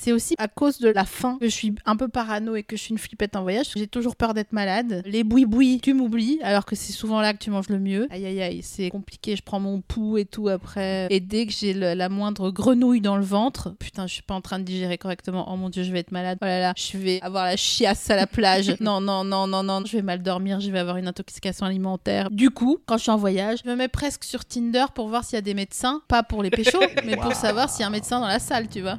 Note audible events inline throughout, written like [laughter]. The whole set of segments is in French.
C'est aussi à cause de la faim que je suis un peu parano et que je suis une flippette en voyage. J'ai toujours peur d'être malade. Les boui-boui, tu m'oublies, alors que c'est souvent là que tu manges le mieux. Aïe aïe aïe, c'est compliqué. Je prends mon pouls et tout après. Et dès que j'ai la moindre grenouille dans le ventre, putain, je suis pas en train de digérer correctement. Oh mon dieu, je vais être malade. Oh là là, je vais avoir la chiasse à la plage. [laughs] non, non, non, non, non, je vais mal dormir, je vais avoir une intoxication alimentaire. Du coup, quand je suis en voyage, je me mets presque sur Tinder pour voir s'il y a des médecins. Pas pour les péchos, [laughs] mais pour savoir s'il y a un médecin dans la salle, tu vois.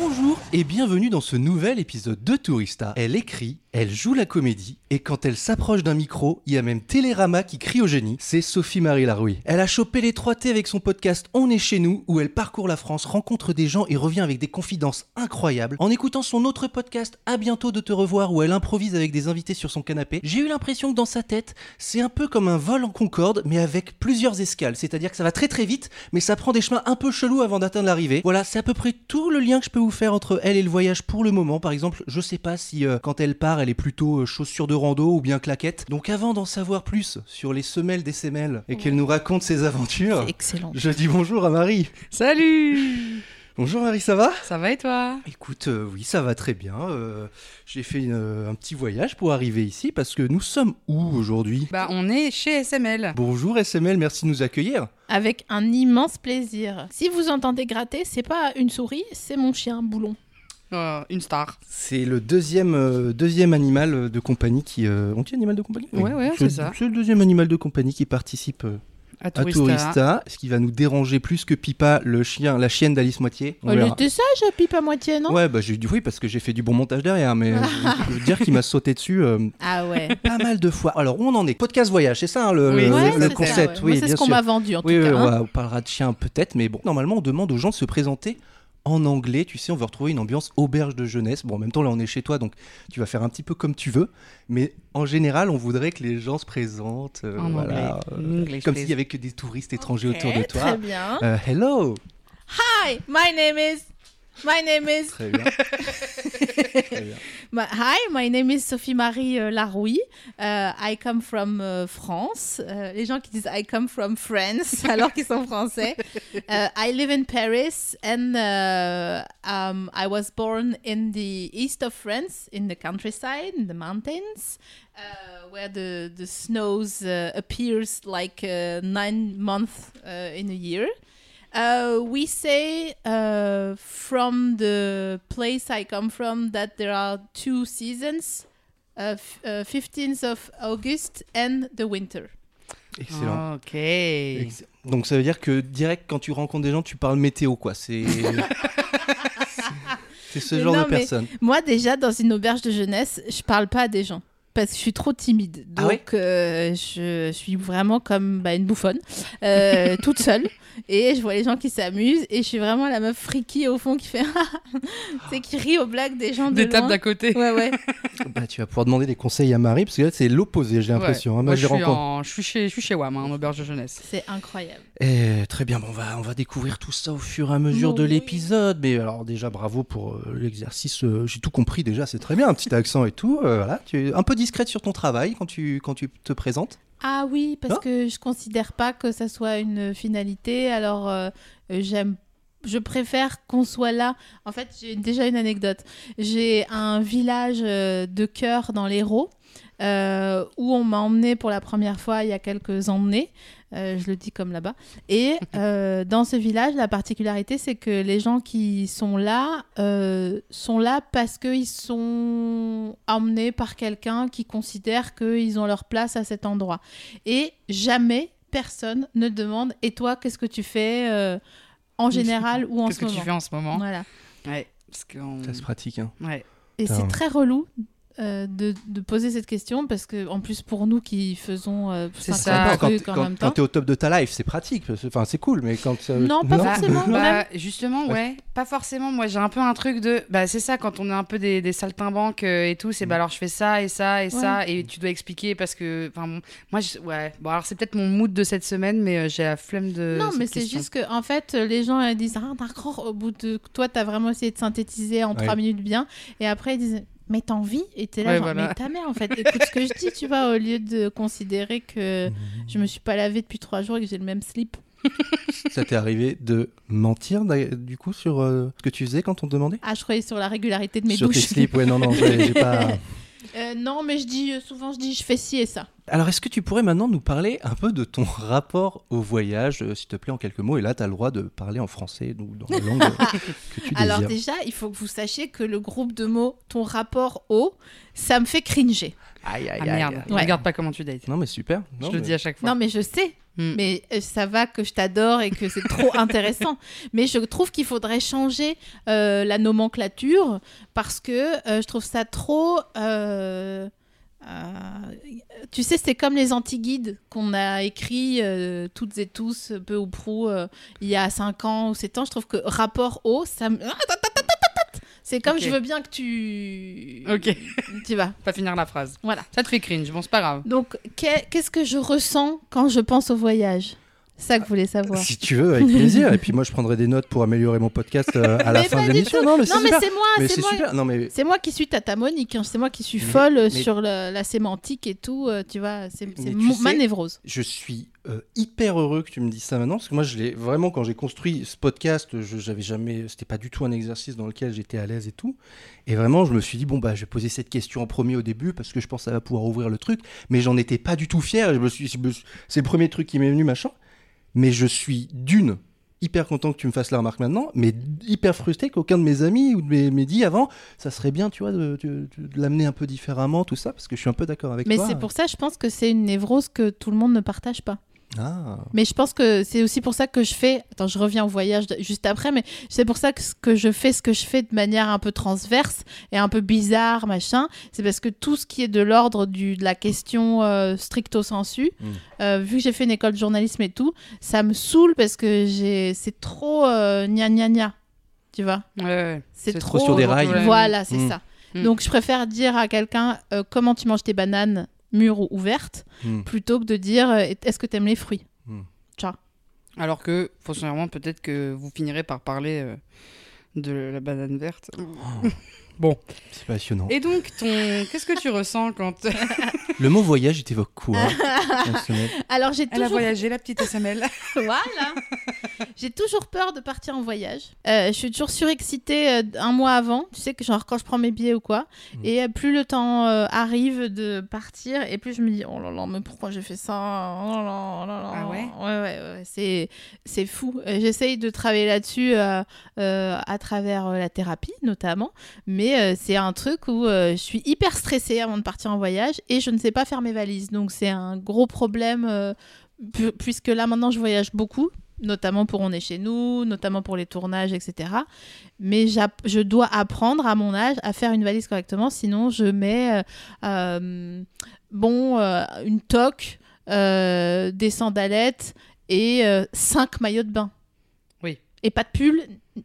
Bonjour et bienvenue dans ce nouvel épisode de Tourista. Elle écrit, elle joue la comédie et quand elle s'approche d'un micro, il y a même Télérama qui crie au génie. C'est Sophie-Marie Larouille. Elle a chopé les 3T avec son podcast On est chez nous où elle parcourt la France, rencontre des gens et revient avec des confidences incroyables. En écoutant son autre podcast À bientôt de te revoir où elle improvise avec des invités sur son canapé, j'ai eu l'impression que dans sa tête, c'est un peu comme un vol en concorde mais avec plusieurs escales. C'est-à-dire que ça va très très vite mais ça prend des chemins un peu chelous avant d'atteindre l'arrivée. Voilà, c'est à peu près tout le lien que je peux vous faire entre elle et le voyage pour le moment. Par exemple, je sais pas si euh, quand elle part, elle est plutôt euh, chaussure de rando ou bien claquette. Donc avant d'en savoir plus sur les semelles des semelles et qu'elle nous raconte ses aventures, excellent. je dis bonjour à Marie. Salut Bonjour Marie, ça va? Ça va et toi? Écoute, euh, oui, ça va très bien. Euh, J'ai fait une- euh, un petit voyage pour arriver ici parce que nous sommes où aujourd'hui? Bah on est chez SML. Bonjour SML, merci de nous accueillir. Avec un immense plaisir. Si vous entendez gratter, c'est pas une souris, c'est mon chien Boulon. Euh, une star. C'est le deuxième, euh, deuxième animal de compagnie qui... euh, on dit animal de compagnie Ouais, ouais, c'est ça. C'est le deuxième animal de compagnie qui participe euh, À à Tourista. Tourista. Ce qui va nous déranger plus que Pipa, le chien, la chienne d'Alice Moitié. On Elle verra. était sage, pipe à moitié, non? Ouais, bah j'ai dit oui parce que j'ai fait du bon montage derrière, mais [laughs] je veux dire qu'il m'a sauté dessus euh, Ah ouais. [laughs] pas mal de fois. Alors où on en est? Podcast voyage, c'est ça hein, le, Oui, le- Ouais, le c'est ça, concept, ouais. Moi, oui, c'est bien ce qu'on sûr. m'a vendu en tout Oui, oui, cas. on, hein. va- on parlera de chien peut-être, mais bon, normalement on demande aux gens de se présenter en anglais, tu sais, on veut retrouver une ambiance auberge de jeunesse. Bon, en même temps, là, on est chez toi, donc tu vas faire un petit peu comme tu veux. Mais en général, on voudrait que les gens se présentent. euh, En voilà, anglais. euh, English, comme s'il y avait que des touristes étrangers autour de Très toi. bien. Euh, hello Hi, my name is. My name is. Très bien. [laughs] Très bien. Ma- Hi, my name is Sophie Marie euh, Larouille. Euh, I come from euh, France. Euh, les gens qui disent I come from France [laughs] alors qu'ils sont français. Euh, I live in Paris and uh, um, I was born in the east of France, in the countryside, in the mountains, uh, where the the snows uh, appears like uh, nine months uh, in a year. Uh, we say uh, from the place I come from that there are two seasons, uh, f- uh, 15th of August and the winter. Excellent. Ok. Ex- Donc ça veut dire que direct quand tu rencontres des gens, tu parles météo quoi. C'est [laughs] c'est ce Mais genre non, de personne. Moi, déjà, dans une auberge de jeunesse, je parle pas à des gens. Parce que je suis trop timide. Ah ouais Donc, euh, je suis vraiment comme bah, une bouffonne, euh, toute seule. Et je vois les gens qui s'amusent. Et je suis vraiment la meuf freaky au fond qui fait. [laughs] c'est qui rit aux blagues des gens de Des tables d'à côté. Ouais, ouais. Bah, tu vas pouvoir demander des conseils à Marie parce que là c'est l'opposé, j'ai l'impression. Ouais. hein. Moi, je, suis en... je suis chez, je suis chez WAM, hein, en auberge de jeunesse. C'est incroyable. Eh, très bien, bon, on, va, on va découvrir tout ça au fur et à mesure Oh de oui. l'épisode. Mais alors déjà, bravo pour euh, l'exercice. euh, J'ai tout compris déjà, c'est très bien, un petit accent et tout. euh, voilà, tu es un peu discrète sur ton travail quand tu, quand tu te présentes. Ah oui, parce que je considère pas que ça soit une finalité. Alors euh, euh, j'aime, je préfère qu'on soit là. En fait, j'ai déjà une anecdote. J'ai un village euh, de cœur dans l'Hérault. Euh, où on m'a emmené pour la première fois il y a quelques années. Euh, je le dis comme là-bas. Et [laughs] euh, dans ce village, la particularité, c'est que les gens qui sont là euh, sont là parce qu'ils sont emmenés par quelqu'un qui considère qu'ils ont leur place à cet endroit. Et jamais personne ne demande Et toi, qu'est-ce que tu fais euh, en général ou en Qu'est-ce ce que moment tu fais en ce moment? Voilà. Ouais, parce que on- Ça se pratique. Hein. ouais. Et c'est très relou. Euh, de, de poser cette question parce que en plus pour nous qui faisons euh, C'est 50 ça. quand quand, quand t'es au top de ta life, c'est pratique. Enfin, c'est cool, mais quand. euh, Non, pas forcément. Bah, justement, Ouais. ouais. Pas forcément. Moi, j'ai un peu un truc de. Bah, c'est ça, quand on est un peu des, des saltimbanques euh, et tout, c'est Mm. bah alors je fais ça et ça et ça, et tu dois expliquer parce que. Enfin, bon, moi, je- ouais. Bon, alors c'est peut-être mon mood de cette semaine, mais euh, j'ai la flemme de. non cette mais c'est juste que en fait les gens ils disent ah d'accord au bout de toi t'as vraiment essayé de synthétiser en trois minutes bien et après ils disent mais t'as envie et t'es là Ouais, genre voilà. mais ta mère en fait écoute ce que je dis tu vois au lieu de considérer que [laughs] je me suis pas lavée depuis trois jours et que j'ai le même slip Ça t'est arrivé de mentir du coup sur euh, ce que tu faisais quand on te demandait? Ah je croyais sur la régularité de mes Sur tes douches slips, ouais, non, non, j'ai j'ai pas. [laughs] Euh, non mais je dis souvent je dis je fais ci et ça Alors, est-ce que tu pourrais maintenant nous parler un peu de ton [laughs] rapport au voyage, euh, s'il te plaît, en quelques mots? Et là, tu as le droit de parler en français ou dans la langue euh, [laughs] que tu Alors désires. déjà, il faut que vous sachiez que le groupe de mots ton rapport au, ça me fait cringer. Aïe, aïe, Ah merde, Ouais. regarde pas comment tu dates. Non, mais super. Je Non, le mais- dis à chaque fois. Non mais je sais, Mm. mais euh, ça va que je t'adore et que c'est trop [laughs] intéressant. Mais je trouve qu'il faudrait changer euh, la nomenclature parce que euh, je trouve ça trop... euh, tu sais, c'est comme les anti-guides qu'on a écrits euh, toutes et tous, peu ou prou, euh, il y a 5 ans ou 7 ans. Je trouve que rapport au, ça me... C'est comme je veux bien que tu... Ok. Tu vas. [laughs] Pas finir la phrase. Voilà. Ça te fait cringe, bon, c'est pas grave. Donc, qu'est- qu'est-ce que je ressens quand je pense au voyage? Ça que vous voulez savoir. Si tu veux, avec plaisir. [laughs] Et puis moi, je prendrai des notes pour améliorer mon podcast euh, à la Mais fin de l'émission. Non, mais c'est c'est moi, c'est c'est moi. mais C'est moi qui suis tatamonique, hein. c'est moi qui suis Mais- folle mais- sur la, la sémantique et tout, euh, tu vois, c'est c'est ma sais- névrose. je suis euh, hyper heureux que tu me dises ça maintenant parce que moi je l'ai vraiment quand j'ai construit ce podcast je j'avais jamais c'était pas du tout un exercice dans lequel j'étais à l'aise et tout et vraiment je me suis dit bon bah je vais poser cette question en premier au début parce que je pense que ça va pouvoir ouvrir le truc mais j'en étais pas du tout fier je me suis- c'est le premier truc qui m'est venu machin mais je suis d'une hyper content que tu me fasses la remarque maintenant mais hyper frustré qu'aucun de mes amis ou de mes, mes dit avant ça serait bien tu vois de, de- de l'amener un peu différemment tout ça parce que je suis un peu d'accord avec Mais toi c'est pour ça, je pense que c'est une névrose que tout le monde ne partage pas. Ah Mais je pense que c'est aussi pour ça que je fais. Attends, je reviens au voyage de- juste après, mais c'est pour ça que, ce que je fais ce que je fais de manière un peu transverse et un peu bizarre, machin. C'est parce que tout ce qui est de l'ordre du- de la question euh, stricto sensu, Mm. euh, vu que j'ai fait une école de journalisme et tout, ça me saoule parce que j'ai c'est trop euh, gna gna gna. Tu vois Ouais, ouais. C'est trop trop. sur des rails. Voilà, c'est Mm. ça. Mm. Donc je préfère dire à quelqu'un euh, comment tu manges tes bananes, mûres ou ouvertes, Hmm. plutôt que de dire euh, est-ce que tu aimes les fruits? Alors que, foncièrement, peut-être que vous finirez par parler euh, de la banane verte. Bon. c'est passionnant Et donc, ton... qu'est-ce que tu ressens quand [laughs] Le mot voyage, il t'évoque quoi Personnel Alors j'ai elle a toujours voyagé, la petite SML [laughs] voilà. J'ai toujours peur de partir en voyage. Euh, je suis toujours surexcitée euh, un mois avant. Tu sais que genre quand je prends mes billets ou quoi. Mm. Et euh, plus le temps euh, arrive de partir, et plus je me dis oh là là mais pourquoi j'ai fait ça? Oh là là, oh là là. Ah ouais? Ouais ouais ouais. C'est c'est fou. J'essaye de travailler là-dessus euh, euh, à travers euh, la thérapie notamment. Mais euh, c'est un truc où euh, je suis hyper stressée avant de partir en voyage et je ne sais pas faire mes valises. Donc c'est un gros problème euh, pu- puisque là maintenant je voyage beaucoup notamment pour On est chez nous, notamment pour les tournages, etc. Mais je dois apprendre à mon âge à faire une valise correctement, sinon je mets euh, euh, bon euh, une toque, euh, des sandalettes et euh, cinq maillots de bain. Oui. Et pas de pull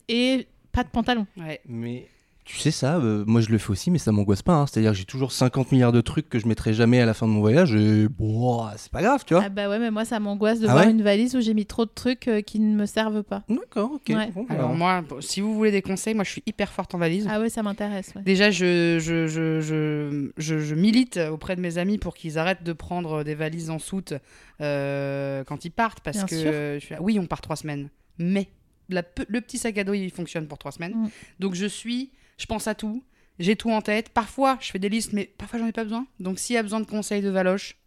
et pas de pantalon. Ouais. Mais tu sais ça, euh, moi je le fais aussi, mais ça m'angoisse pas. hein. C'est-à-dire que j'ai toujours 50 milliards de trucs que je mettrai jamais à la fin de mon voyage. Et bon, c'est pas grave, tu vois. Ah bah ouais, mais moi ça m'angoisse de Ah voir ouais une valise où j'ai mis trop de trucs euh, qui ne me servent pas. D'accord, ok. Ouais. Bon, Alors moi, bon, si vous voulez des conseils, moi je suis hyper forte en valise. Ah ouais, ça m'intéresse. ouais. Déjà, je, je, je, je, je- je milite auprès de mes amis pour qu'ils arrêtent de prendre des valises en soute euh, quand ils partent. Parce Bien que sûr. je suis là, oui, on part trois semaines. Mais la le petit sac à dos, il fonctionne pour trois semaines. Mm. Donc je suis, je pense à tout. J'ai tout en tête. Parfois, je fais des listes, mais parfois, j'en ai pas besoin. Donc, s'il y a besoin de conseils de Valoche,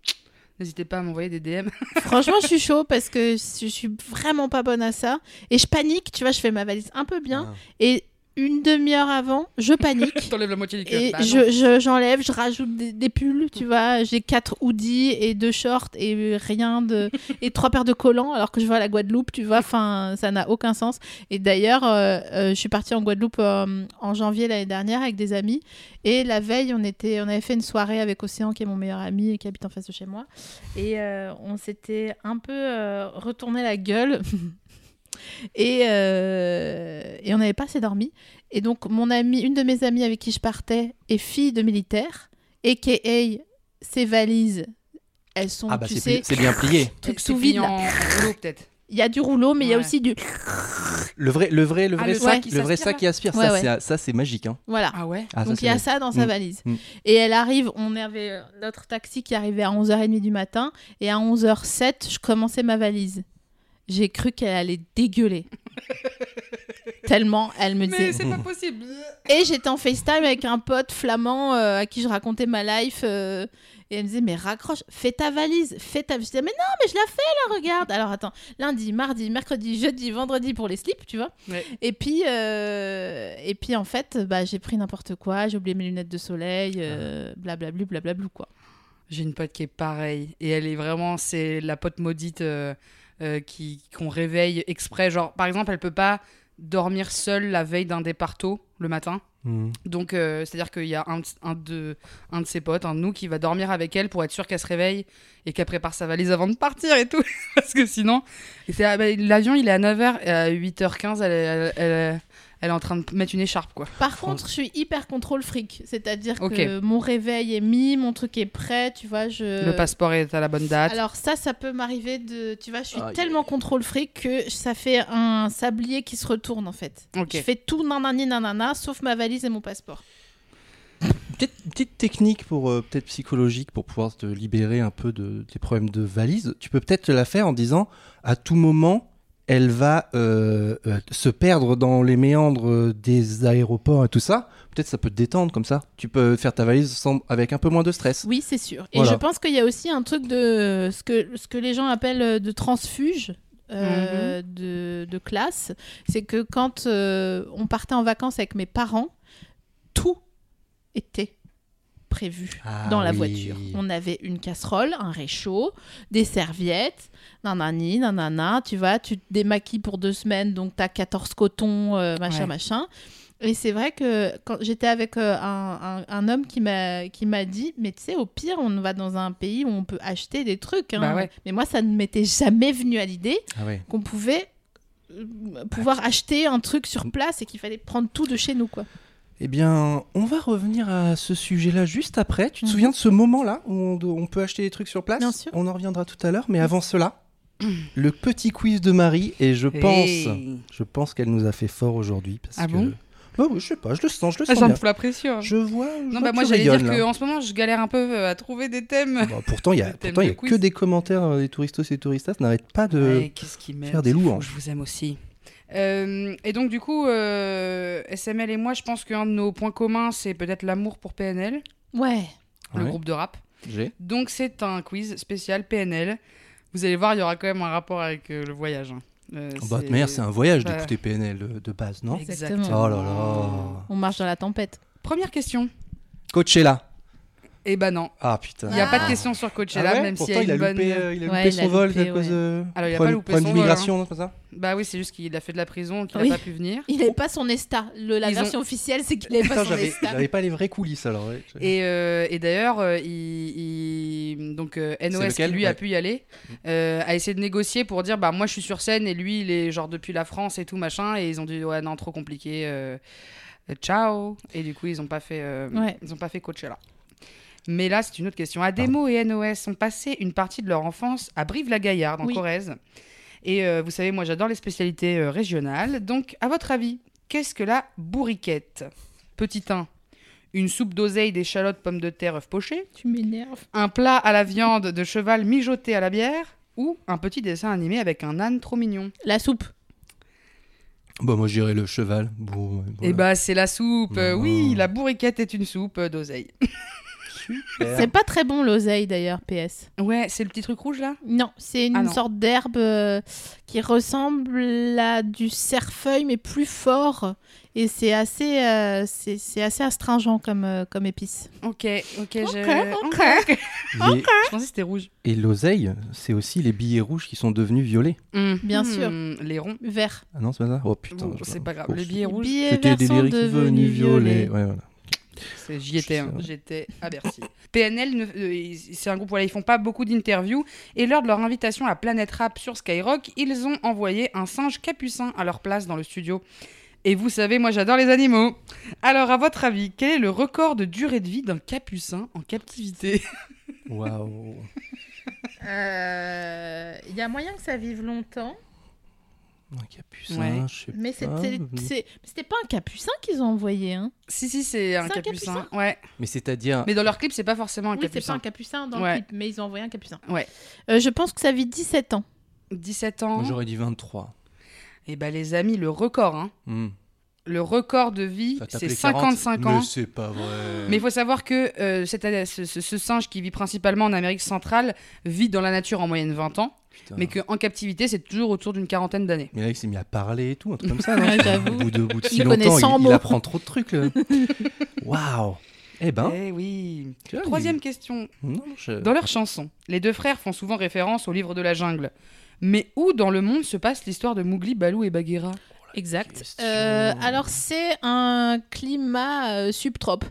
n'hésitez pas à m'envoyer des DM. [laughs] Franchement, je suis chaud parce que je suis vraiment pas bonne à ça. Et je panique, tu vois, je fais ma valise un peu bien. Ah. Et une demi-heure avant, je panique. [laughs] T'enlèves la moitié du cœur. Et Bah je, je- j'enlève, je rajoute des, des pulls, tu vois. J'ai quatre hoodies et deux shorts et rien de. et trois paires de collants alors que je vais à la Guadeloupe, tu vois. Enfin, ça n'a aucun sens. Et d'ailleurs, euh, euh, je suis partie en Guadeloupe euh, en janvier l'année dernière avec des amis. Et la veille, on, était, on avait fait une soirée avec Océan, qui est mon meilleur ami et qui habite en face de chez moi. Et on s'était un peu retourné la gueule. [laughs] et, euh, et on n'avait pas assez dormi. Et donc, mon ami, une de mes amies avec qui je partais est fille de militaire, a.k.a. ses valises, elles sont, Ah bah tu c'est sais, c'est bien plié. truc sous vide. en rouleau, peut-être. Il y a du rouleau, mais il y a aussi du. Le vrai, le vrai, le Ah, vrai le sac, le vrai sac qui aspire, Ouais, ça, ouais. c'est- ça c'est magique. Hein. Voilà. Ah ouais Ah, Donc il y a vrai. ça dans sa Mm. valise. Mm. Et elle arrive, on avait euh, notre taxi qui arrivait à 11h30 du matin, et à 11h07, je commençais ma valise. J'ai cru qu'elle allait dégueuler. [laughs] Tellement elle me disait. Mais c'est pas possible. Et j'étais en FaceTime avec un pote flamand euh, à qui je racontais ma life. euh, et elle me disait, mais raccroche, fais ta valise, fais ta... Je disais, mais non, mais je la fais là, regarde. Alors attends, lundi, mardi, mercredi, jeudi, vendredi pour les slips, tu vois. Ouais. Et puis, euh, et puis en fait, bah, j'ai pris n'importe quoi, j'ai oublié mes lunettes de soleil, blablablu, blablablu, quoi. J'ai une pote qui est pareille. Et elle est vraiment, c'est la pote maudite euh, qui qu'on réveille exprès. Genre, par exemple, elle peut pas dormir seule la veille d'un départ tôt le matin. Mm. Donc, euh, c'est-à-dire qu'il y a un, de- un, de, un de ses potes, un de nous, qui va dormir avec elle pour être sûr qu'elle se réveille et qu'elle prépare sa valise avant de partir et tout. [laughs] Parce que sinon, ah, bah, l'avion, il est à 9h et à 8h15, elle est, elle, elle- elle est en train de mettre une écharpe, quoi. Par contre, je suis hyper contrôle fric, c'est-à-dire Ok. que mon réveil est mis, mon truc est prêt, tu vois, je... Le passeport est à la bonne date. Alors ça, ça peut m'arriver de... Tu vois, je suis tellement contrôle fric que ça fait un sablier qui se retourne, en fait. Ok. Je fais tout nanani nanana, sauf ma valise et mon passeport. Petite, petite technique pour euh, peut-être psychologique pour pouvoir te libérer un peu de tes problèmes de valise. Tu peux peut-être te la faire en disant à tout moment elle va euh, euh, se perdre dans les méandres euh, des aéroports et tout ça. Peut-être ça peut te détendre comme ça. Tu peux faire ta valise sans- avec un peu moins de stress. Oui, c'est sûr. Et Voilà. je pense qu'il y a aussi un truc de ce que, ce que les gens appellent de transfuge. euh, de, de classe, c'est que quand euh, on partait en vacances avec mes parents, tout était prévu Ah dans la oui. voiture. On avait une casserole, un réchaud, des serviettes, nanani, nanana, tu vois, tu te démaquilles pour deux semaines, donc t'as 14 cotons, euh, machin, Ouais. machin. Et c'est vrai que quand j'étais avec euh, un, un- un homme qui m'a qui m'a dit, mais tu sais, au pire, on va dans un pays où on peut acheter des trucs. hein. Bah ouais. Mais moi, ça ne m'était jamais venu à l'idée Ah ouais. qu'on pouvait euh, pouvoir acheter un truc sur place et qu'il fallait prendre tout de chez nous, quoi. Eh bien, on va revenir à ce sujet-là juste après. Tu te Mhm. souviens de ce moment-là où on, peut acheter des trucs sur place Bien sûr. On en reviendra tout à l'heure, mais avant cela, [clears throat] le petit quiz de Marie et je pense, Hey. je pense qu'elle nous a fait fort aujourd'hui parce Ah que. bon? Oui, je sais pas, je le sens, je le Ah, sens bien. la pression. Je vois. je Non, vois bah moi j'allais dire qu'en ce moment je galère un peu euh, à trouver des thèmes. Bah, pourtant, il y a, [laughs] pourtant, y a que des commentaires euh, des touristos et touristas n'arrêtent pas de. Ouais, faire des louanges. Je vous aime aussi. Euh, et donc du coup, euh, SML et moi, je pense qu'un de nos points communs, c'est peut-être l'amour pour PNL, Ouais. le Ouais, groupe de rap. j'ai. Donc c'est un quiz spécial PNL. Vous allez voir, il y aura quand même un rapport avec euh, le voyage. hein. Euh, Bah, de manière, c'est un voyage Bah. d'écouter PNL de, de base, non? Exactement. Oh là là. On marche dans la tempête. Première question. Coachella. Eh ben non, Ah putain. il n'y a Ah. pas de question sur Coachella, Ah ouais même s'il y Pourtant, a il a une bonne... loupé, euh, il a Ouais, loupé il a son vol loupé, à cause de. Alors, il a problème- pas loupé son vol, d'immigration, non, c'est ça Bah oui, c'est juste qu'il a fait de la prison, qu'il n'a Oui. pas pu venir. Il n'avait pas son ESTA. Le, la Ils ont- version officielle, c'est qu'il n'avait pas son ESTA. j'avais pas les vraies coulisses alors. ouais. Et, euh, et d'ailleurs, euh, il, il- donc euh, NOS qui lequel lui a pu y aller, euh, a essayé de négocier pour dire bah moi je suis sur scène et lui il est genre depuis la France et tout machin et ils ont dit ouais non trop compliqué, euh, ciao et du coup ils ont pas fait euh, Ouais. ils ont pas fait Coachella. Mais là c'est une autre question. Ademo et NOS ont passé une partie de leur enfance à Brive-la-Gaillarde en Oui. Corrèze. Et euh, vous savez moi j'adore les spécialités euh, régionales. Donc à votre avis qu'est-ce que la bourriquette? Petit 1 une soupe d'oseille, d'échalotes, pommes de terre, œufs pochés, Tu m'énerves. un plat à la viande de cheval mijoté à la bière ou un petit dessin animé avec un âne trop mignon. La soupe. Bon, moi, je dirais le cheval. Bon, Et voilà. bah, c'est la soupe. Oui, la bourriquette est une soupe d'oseille. [laughs] Super. [laughs] C'est pas très bon l'oseille d'ailleurs, PS. Ouais, c'est le petit truc rouge là? Non, c'est une Ah non. sorte d'herbe euh, qui ressemble à du cerfeuil mais plus fort et c'est assez, euh, c'est c'est assez astringent comme, euh, comme épice. Ok, ok, j'ai. ok. ok. Les- [laughs] Je pensais que c'était rouge. Et l'oseille, c'est aussi les billets rouges qui sont devenus violets. Bien Mhm, sûr. Les ronds. Vert. Ah non, c'est pas ça? Oh putain. Bon, je- c'est pas grave. Oh, Les billets rouges, Billets C'était verts des sont lyriques devenus devenus violets. violets. Ouais, voilà. J'y étais, hein, j'étais à Bercy. PNL, euh, c'est un groupe, voilà, ils font pas beaucoup d'interviews. Et lors de leur invitation à Planète Rap sur Skyrock, ils ont envoyé un singe capucin à leur place dans le studio. Et vous savez, moi j'adore les animaux. Alors, à votre avis, quel est le record de durée de vie d'un capucin en captivité? Waouh. Euh, Il y a moyen que ça vive longtemps, Un capucin, Ouais. je sais mais pas. c'était c'est- c'était pas un capucin qu'ils ont envoyé. Hein. Si, si, c'est un capucin. capucin Ouais. Mais c'est-à-dire. Mais dans leur clip, c'est pas forcément un Oui, c'est pas capucin. un capucin dans Ouais. le clip, mais ils ont envoyé un capucin. Ouais. Euh, je pense que ça vit 17 ans. 17 Moi, ans. j'aurais dit 23. Et bah, les amis, le record, hein. Hmm. Le record de vie, c'est t'appelait 40? 55 ans. Mais c'est pas vrai. Mais il faut savoir que euh, cette année- ce, ce- ce singe qui vit principalement en Amérique centrale vit dans la nature en moyenne 20 ans, Putain. mais qu'en captivité, c'est toujours autour d'une quarantaine d'années. Mais là, il s'est mis à parler et tout, un truc comme ça. [laughs] non. Au bout de, au bout de si Il longtemps, 100 il, apprend trop de trucs. [laughs] Waouh. Eh ben. Eh oui. vois, Troisième question. il- Non, je- Dans leurs chansons, les deux frères font souvent référence au livre de la jungle. Mais où dans le monde se passe l'histoire de Mowgli, Balou et Bagheera? Exact. question. Euh, alors, c'est un climat euh, subtrope.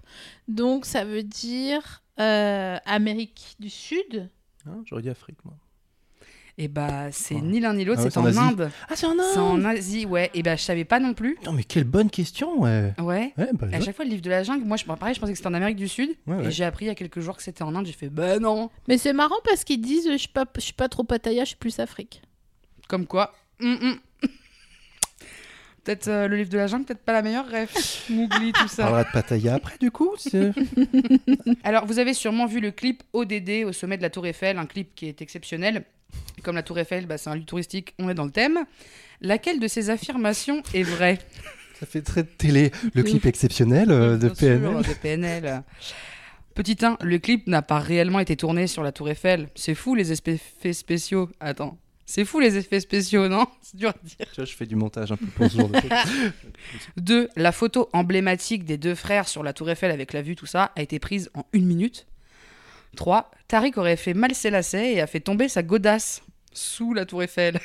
Donc, ça veut dire euh, Amérique du Sud. Hein, J'aurais dit Afrique, moi. Et bah, c'est ni l'un ni l'autre, Ah ouais, c'est en. Inde. Ah, c'est en C'est en Asie, ouais. Et bah, je savais pas non plus. Non, mais quelle bonne question, ouais. Ouais. Ouais, bah, À chaque fois, le livre de la jungle, moi, je, pareil, je pensais que c'était en Amérique du Sud. Ouais, ouais. Et j'ai appris il y a quelques jours que c'était en Inde. J'ai fait, bah non. Mais c'est marrant parce qu'ils disent je suis pas, je suis pas trop Pattaya, je suis plus Afrique. Comme quoi. hum, hum. [laughs] Peut-être euh, le livre de la jungle, peut-être pas la meilleure ref. [laughs] Mowgli, tout On ça. parlera de Pattaya après, du coup. [laughs] Alors, vous avez sûrement vu le clip ODD au sommet de la Tour Eiffel, un clip qui est exceptionnel. Comme la Tour Eiffel, bah, c'est un lieu touristique, on est dans le thème. Laquelle de ces affirmations est vraie? Ça fait très télé. Le clip exceptionnel euh, de sûr, PNL. de PNL. Petit 1, le clip n'a pas réellement été tourné sur la Tour Eiffel. C'est fou les effets spéciaux. Attends. C'est fou les effets spéciaux, non? C'est dur à dire. Tu vois, je fais du montage un peu pour ce genre de. 2. [laughs] La photo emblématique des deux frères sur la Tour Eiffel avec la vue, tout ça, a été prise en une minute. 3. Tariq aurait fait mal ses lacets et a fait tomber sa godasse sous la Tour Eiffel.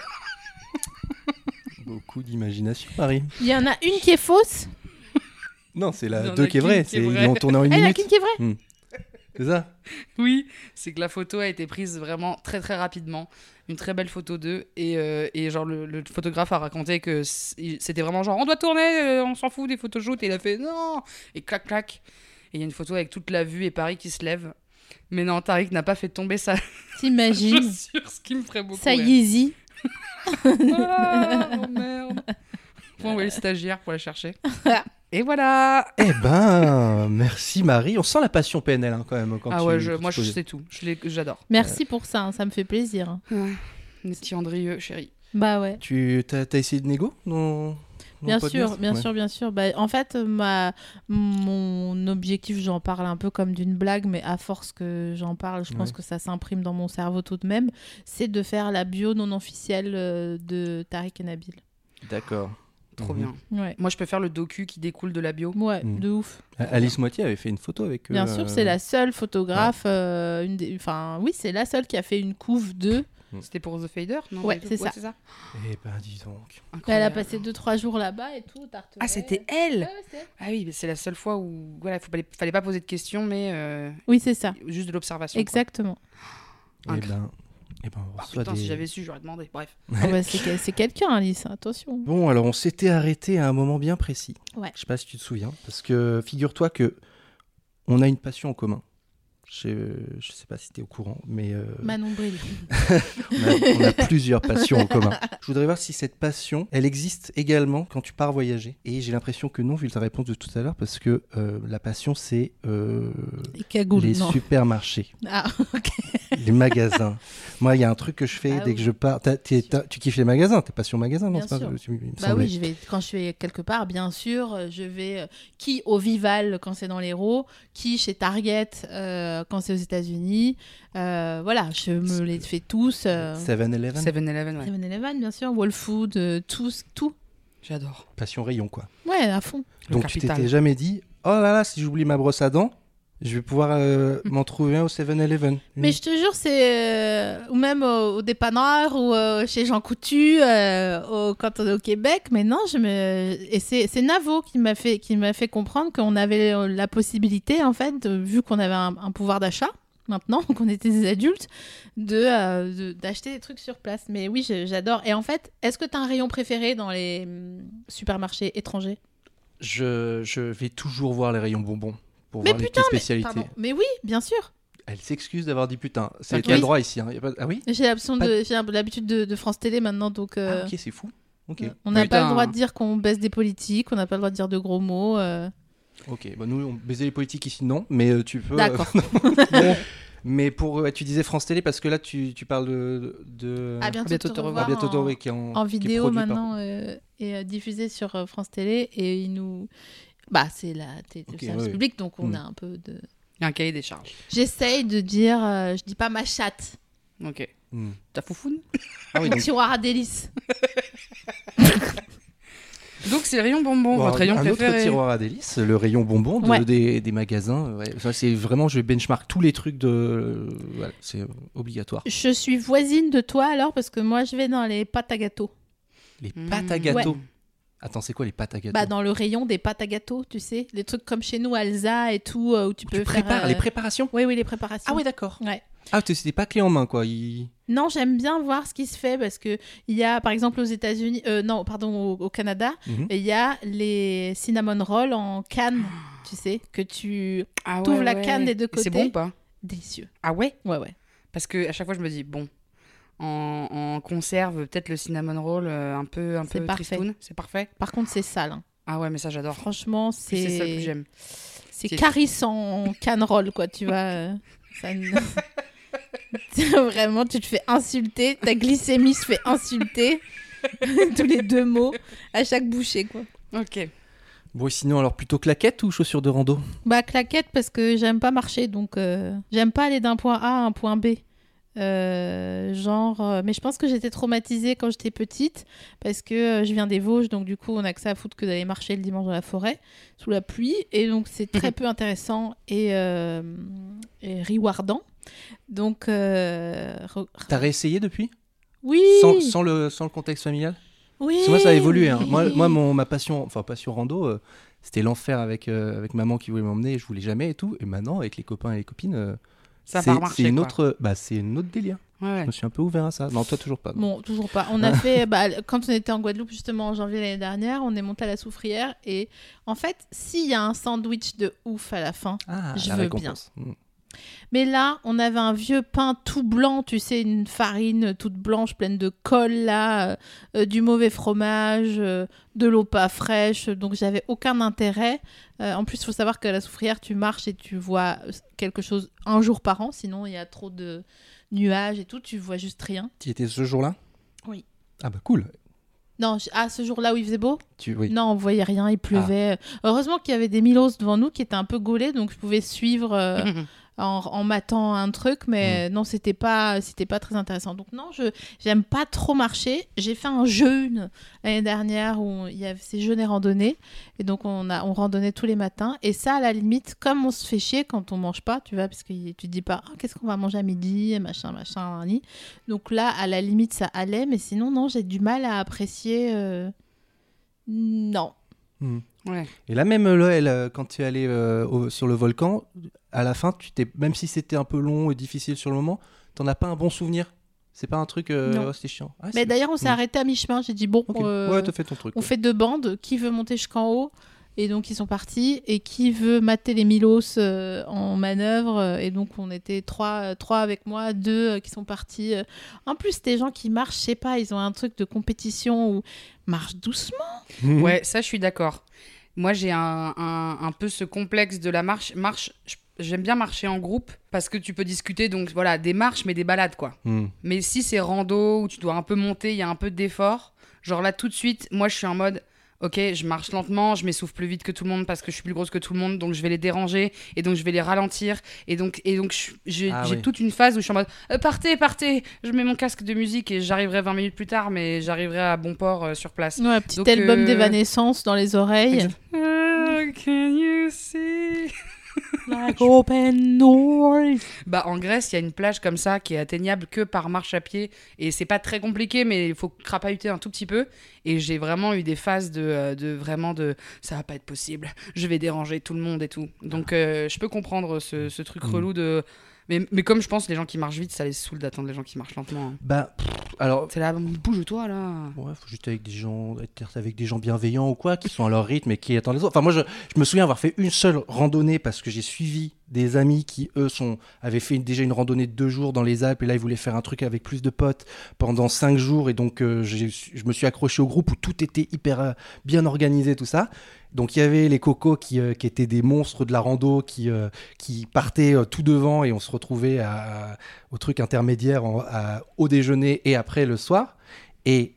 Beaucoup d'imagination, Marie. Il y en a une qui est fausse. Non, c'est la a 2 qui est vraie. qui est C'est- Ils vraie. l'ont tourné en une Elle, il y en a minute. qu'une qui est vraie. C'est ça Oui, c'est que la photo a été prise vraiment très très rapidement. Une très belle photo d'eux. Et, euh, et genre, le, le photographe a raconté que c'était vraiment genre, on doit tourner, euh, on s'en fout des photos shoot. Et il a fait non Et clac clac. Et il y a une photo avec toute la vue et Paris qui se lève. Mais non, Tariq n'a pas fait tomber sa T'imagines [laughs] chaussure, ce qui me ferait beaucoup Ça. Yeezy. Ah, oh [laughs] merde. Faut envoyer le stagiaire pour la chercher. [laughs] Et voilà. Eh ben, merci Marie. On sent la passion PNL hein, quand même. Quand ah tu- ouais, je- quand moi je sais tout. Je J'adore. Merci pour ça, hein, ça me fait plaisir. Les petits Andrieux, chérie. Bah ouais. Tu as, essayé de négo dans Bien sûr, bien Ouais. sûr, bien sûr. Bah, en fait, ma, mon objectif, j'en parle un peu comme d'une blague, mais à force que j'en parle, je pense que ça s'imprime dans mon cerveau tout de même, c'est de faire la bio non officielle euh, de Tariq et Nabil. D'accord. Trop Mhm. bien. Ouais, Moi je peux faire le docu qui découle de la bio. ouais Mm. de ouf. Alice Moitié avait fait une photo avec eux. Bien sûr, euh, c'est la seule photographe, euh, une des- enfin oui, c'est la seule qui a fait une couve de. C'était pour The Fader non Ouais, c'est ça. Eh ben, dis donc. Elle a passé 2-3 jours là-bas et tout. Ah c'était elle. Ah oui, mais c'est la seule fois où voilà, pas, fallait pas poser de questions, mais euh, Oui, c'est ça. juste de l'observation. Exactement. Eh ben, eh ben, on Ah, putain, des- si j'avais su, j'aurais demandé. Bref. Ah bah, c'est quelqu'un, Alice, attention. Bon, alors on s'était arrêté à un moment bien précis. Ouais. Je sais pas si tu te souviens, parce que figure-toi que on a une passion en commun. Je, je sais pas si tu es au courant, mais euh, Manon Bril. [laughs] on, a, on a plusieurs passions en commun. Je voudrais voir si cette passion, elle existe également quand tu pars voyager. Et j'ai l'impression que non, vu ta réponse de tout à l'heure, parce que euh, la passion, c'est euh, Les cagoules, les supermarchés, Ah, ok. les magasins. Moi, il y a un truc que je fais Ah dès oui. que je pars. Tu kiffes les magasins, t'es passion magasin, non Bien pas- sûr. tu- il me Bah semblait. oui, je vais, quand je vais quelque part, bien sûr, euh, je vais qui au Vival quand c'est dans l'Hérault, qui chez Target euh, quand c'est aux États-Unis. Euh, voilà, je me les fais tous. Euh, 7-Eleven 7-Eleven, ouais. 7-Eleven, bien sûr, Whole Food, euh, tous, tout. J'adore. Passion rayon, quoi. Ouais, à fond. Le Donc tu capital. t'étais jamais dit, oh là là, si j'oublie ma brosse à dents, je vais pouvoir euh, [laughs] m'en trouver un au 7-Eleven. Mais je te jure, c'est. euh, ou même au, au dépanneur ou euh, chez Jean Coutu, euh, au- quand on est au Québec. Mais non, je me. Et c'est c'est Navo qui m'a fait, qui m'a fait comprendre qu'on avait la possibilité, en fait, de- vu qu'on avait un, un pouvoir d'achat, maintenant, [laughs] qu'on était des adultes, de, euh, de- d'acheter des trucs sur place. Mais oui, je- j'adore. Et en fait, est-ce que tu as un rayon préféré dans les hum, supermarchés étrangers? Je, je vais toujours voir les rayons bonbons pour Mais voir les putain, mais, spécialités. mais oui, bien sûr. Elle s'excuse d'avoir dit putain. C'est Ok. t'as le droit ici. hein, y a pas... Ah oui J'ai l'habitude de, France Télé maintenant, donc. euh, Ah ok, c'est fou. Ok, On n'a pas le droit de dire qu'on baisse des politiques, on n'a pas le droit de dire de gros mots. euh. ok. Bah, nous, on baisait les politiques ici, non. Mais euh, tu peux. euh, D'accord. [laughs] [laughs] Bon. Mais pour. ouais, tu disais France Télé parce que là, tu, tu parles de. de... À bientôt, bientôt te revoir. À bientôt, en, qui est en, en qui est vidéo par- maintenant euh, et euh, diffusé sur euh, France Télé et il nous. Bah, c'est la service ouais. public, donc on Mm. a un peu de. Il y a un cahier des charges. J'essaye de dire, euh, je dis pas ma chatte, Ok. Hmm. Ta foufoune Ah oui, [laughs] mon donc, tiroir à délices. [laughs] Donc c'est le rayon bonbon, bon, votre rayon un préféré. autre tiroir à délices, le rayon bonbon de- Ouais. des, des magasins. ouais. C'est vraiment, je benchmark tous les trucs de. voilà, c'est obligatoire. Je suis voisine de toi alors parce que moi je vais dans les pâtes à gâteaux. Les Mmh. pâtes à gâteau. Attends, c'est quoi les pâtes à gâteau Bah, dans le rayon des pâtes à gâteaux, tu sais, les trucs comme chez nous, Alza et tout, euh, où tu peux Tu faire. prépares euh, les préparations Oui, oui, les préparations. Ah oui, d'accord. Ouais. Ah, c'était pas clé en main, quoi. Il... Non, j'aime bien voir ce qui se fait parce que il y a, par exemple, aux États-Unis, euh, non, pardon, au, au Canada, Mhm. il y a les cinnamon rolls en canne, tu sais, que tu Ah T'ouvres la canne des deux Et C'est côtés. bon ou pas? Délicieux. Ah ouais? Ouais, ouais. Parce que à chaque fois je me dis bon, en, en conserve peut-être le cinnamon roll euh, un peu un C'est peu parfait. c'est parfait? Par contre, c'est sale. hein. Ah ouais mais ça j'adore. Franchement, Plus C'est ça que c'est j'aime. c'est C'est- caris en canne roll, quoi. Tu vois, euh, ça [laughs] Vraiment, tu te fais insulter. Ta glycémie se fait insulter. [laughs] Tous les deux mots à chaque bouchée, quoi. Ok. Bon, et sinon, alors plutôt claquettes ou chaussures de rando? Bah claquette parce que j'aime pas marcher donc euh, j'aime pas aller d'un point A à un point B. Euh, genre, euh, mais je pense que j'étais traumatisée quand j'étais petite parce que euh, je viens des Vosges donc du coup on a que ça à foutre que d'aller marcher le dimanche dans la forêt sous la pluie et donc c'est très peu intéressant et, euh, et rewardant. Donc euh, re- T'as réessayé depuis? Oui, sans, sans le, sans le contexte familial? Oui. Parce que moi, ça a évolué. hein. Moi, moi mon, ma passion, enfin, passion rando, c'était l'enfer avec, euh, avec maman qui voulait m'emmener je voulais jamais et tout. Et maintenant, avec les copains et les copines, euh, Ça va remarcher. c'est une quoi. autre, bah, c'est une autre délire. Ouais. Je me suis un peu ouvert à ça. Non, toi, toujours pas. non. Bon, toujours pas. On a fait, [laughs] bah, quand on était en Guadeloupe justement en janvier l'année dernière, on est monté à la soufrière et en fait, s'il y a un sandwich de ouf à la fin, Ah, je la veux récompense. Mm. Mais là, on avait un vieux pain tout blanc, tu sais, une farine toute blanche pleine de colle là, euh, euh, du mauvais fromage, euh, de l'eau pas fraîche, donc j'avais aucun intérêt. Euh, en plus, il faut savoir qu'à la soufrière, tu marches et tu vois quelque chose un jour par an, sinon il y a trop de nuages et tout, tu vois juste rien. Tu y étais ce jour-là? Oui. Ah bah cool. Non, je- ah, ce jour-là où il faisait beau? Tu, oui. Non, on voyait rien, il pleuvait. Heureusement qu'il y avait des Milos devant nous qui étaient un peu gaulés, donc je pouvais suivre euh, [laughs] en, en matant un truc, mais non, c'était pas, c'était pas très intéressant. Donc non, je j'aime pas trop marcher. J'ai fait un jeûne l'année dernière où il y avait ces jeûnes et randonnées, et donc on a on randonnait tous les matins. Et ça, à la limite, comme on se fait chier quand on mange pas, tu vois, parce que tu te dis pas, Ah, qu'est-ce qu'on va manger à midi, machin, machin, ni. Donc là, à la limite, ça allait, mais sinon non, j'ai du mal à apprécier. euh, Non. Mm. Ouais. Et là même là, elle, euh, quand tu es allé euh, au- sur le volcan, à la fin, tu t'es, même si c'était un peu long et difficile sur le moment, t'en as pas un bon souvenir? C'est pas un truc. euh, oh, c'était chiant. Ah, Mais d'ailleurs, on s'est Mm. arrêté à mi-chemin. J'ai dit, bon, Ok. euh, Ouais, t'as fait ton truc. on quoi. fait deux bandes. Qui veut monter jusqu'en haut? Et donc ils sont partis. Et qui veut mater les Milos euh, en manœuvre? Euh, Et donc on était trois, euh, trois avec moi, deux euh, qui sont partis. euh. En plus, des gens qui marchent, je sais pas, ils ont un truc de compétition où marche doucement. Ouais, ça, je suis d'accord. Moi, j'ai un, un, un peu ce complexe de la marche. Marche, j'aime bien marcher en groupe parce que tu peux discuter. Donc voilà, des marches, mais des balades, quoi. Hmm. Mais si c'est rando où tu dois un peu monter, il y a un peu d'effort. Genre là, tout de suite, moi, je suis en mode. Ok, je marche lentement, je m'essouffle plus vite que tout le monde parce que je suis plus grosse que tout le monde, donc je vais les déranger et donc je vais les ralentir et donc et donc j'ai Ah j'ai oui. toute une phase où je suis en mode Euh, partez, partez, je mets mon casque de musique et j'arriverai 20 minutes plus tard, mais j'arriverai à bon port euh, sur place. Ouais, petit Donc, album euh, d'évanescence dans les oreilles. Oh, [laughs] can you see? Like open doors. Bah en Grèce, il y a une plage comme ça qui est atteignable que par marche à pied et c'est pas très compliqué mais il faut crapahuter un tout petit peu et j'ai vraiment eu des phases de, euh, de vraiment de ça va pas être possible, je vais déranger tout le monde et tout. Donc euh, je peux comprendre ce, ce truc Mm. relou de mais, mais comme je pense les gens qui marchent vite, ça les saoule d'attendre les gens qui marchent lentement. hein. Bah, pff, alors, C'est là, bouge-toi là. Ouais, faut juste avec des gens, être avec des gens bienveillants ou quoi, qui sont à leur rythme et qui attendent les autres. Enfin, moi, je, je me souviens avoir fait une seule randonnée parce que j'ai suivi des amis qui, eux, sont, avaient fait une- déjà une randonnée de deux jours dans les Alpes et là, ils voulaient faire un truc avec plus de potes pendant cinq jours et donc, euh, je me suis accroché au groupe où tout était hyper euh, bien organisé, tout ça. Donc, il y avait les cocos qui, euh, qui étaient des monstres de la rando qui, euh, qui partaient euh, tout devant et on se retrouvait à- au truc intermédiaire en- à- au déjeuner et après le soir. Et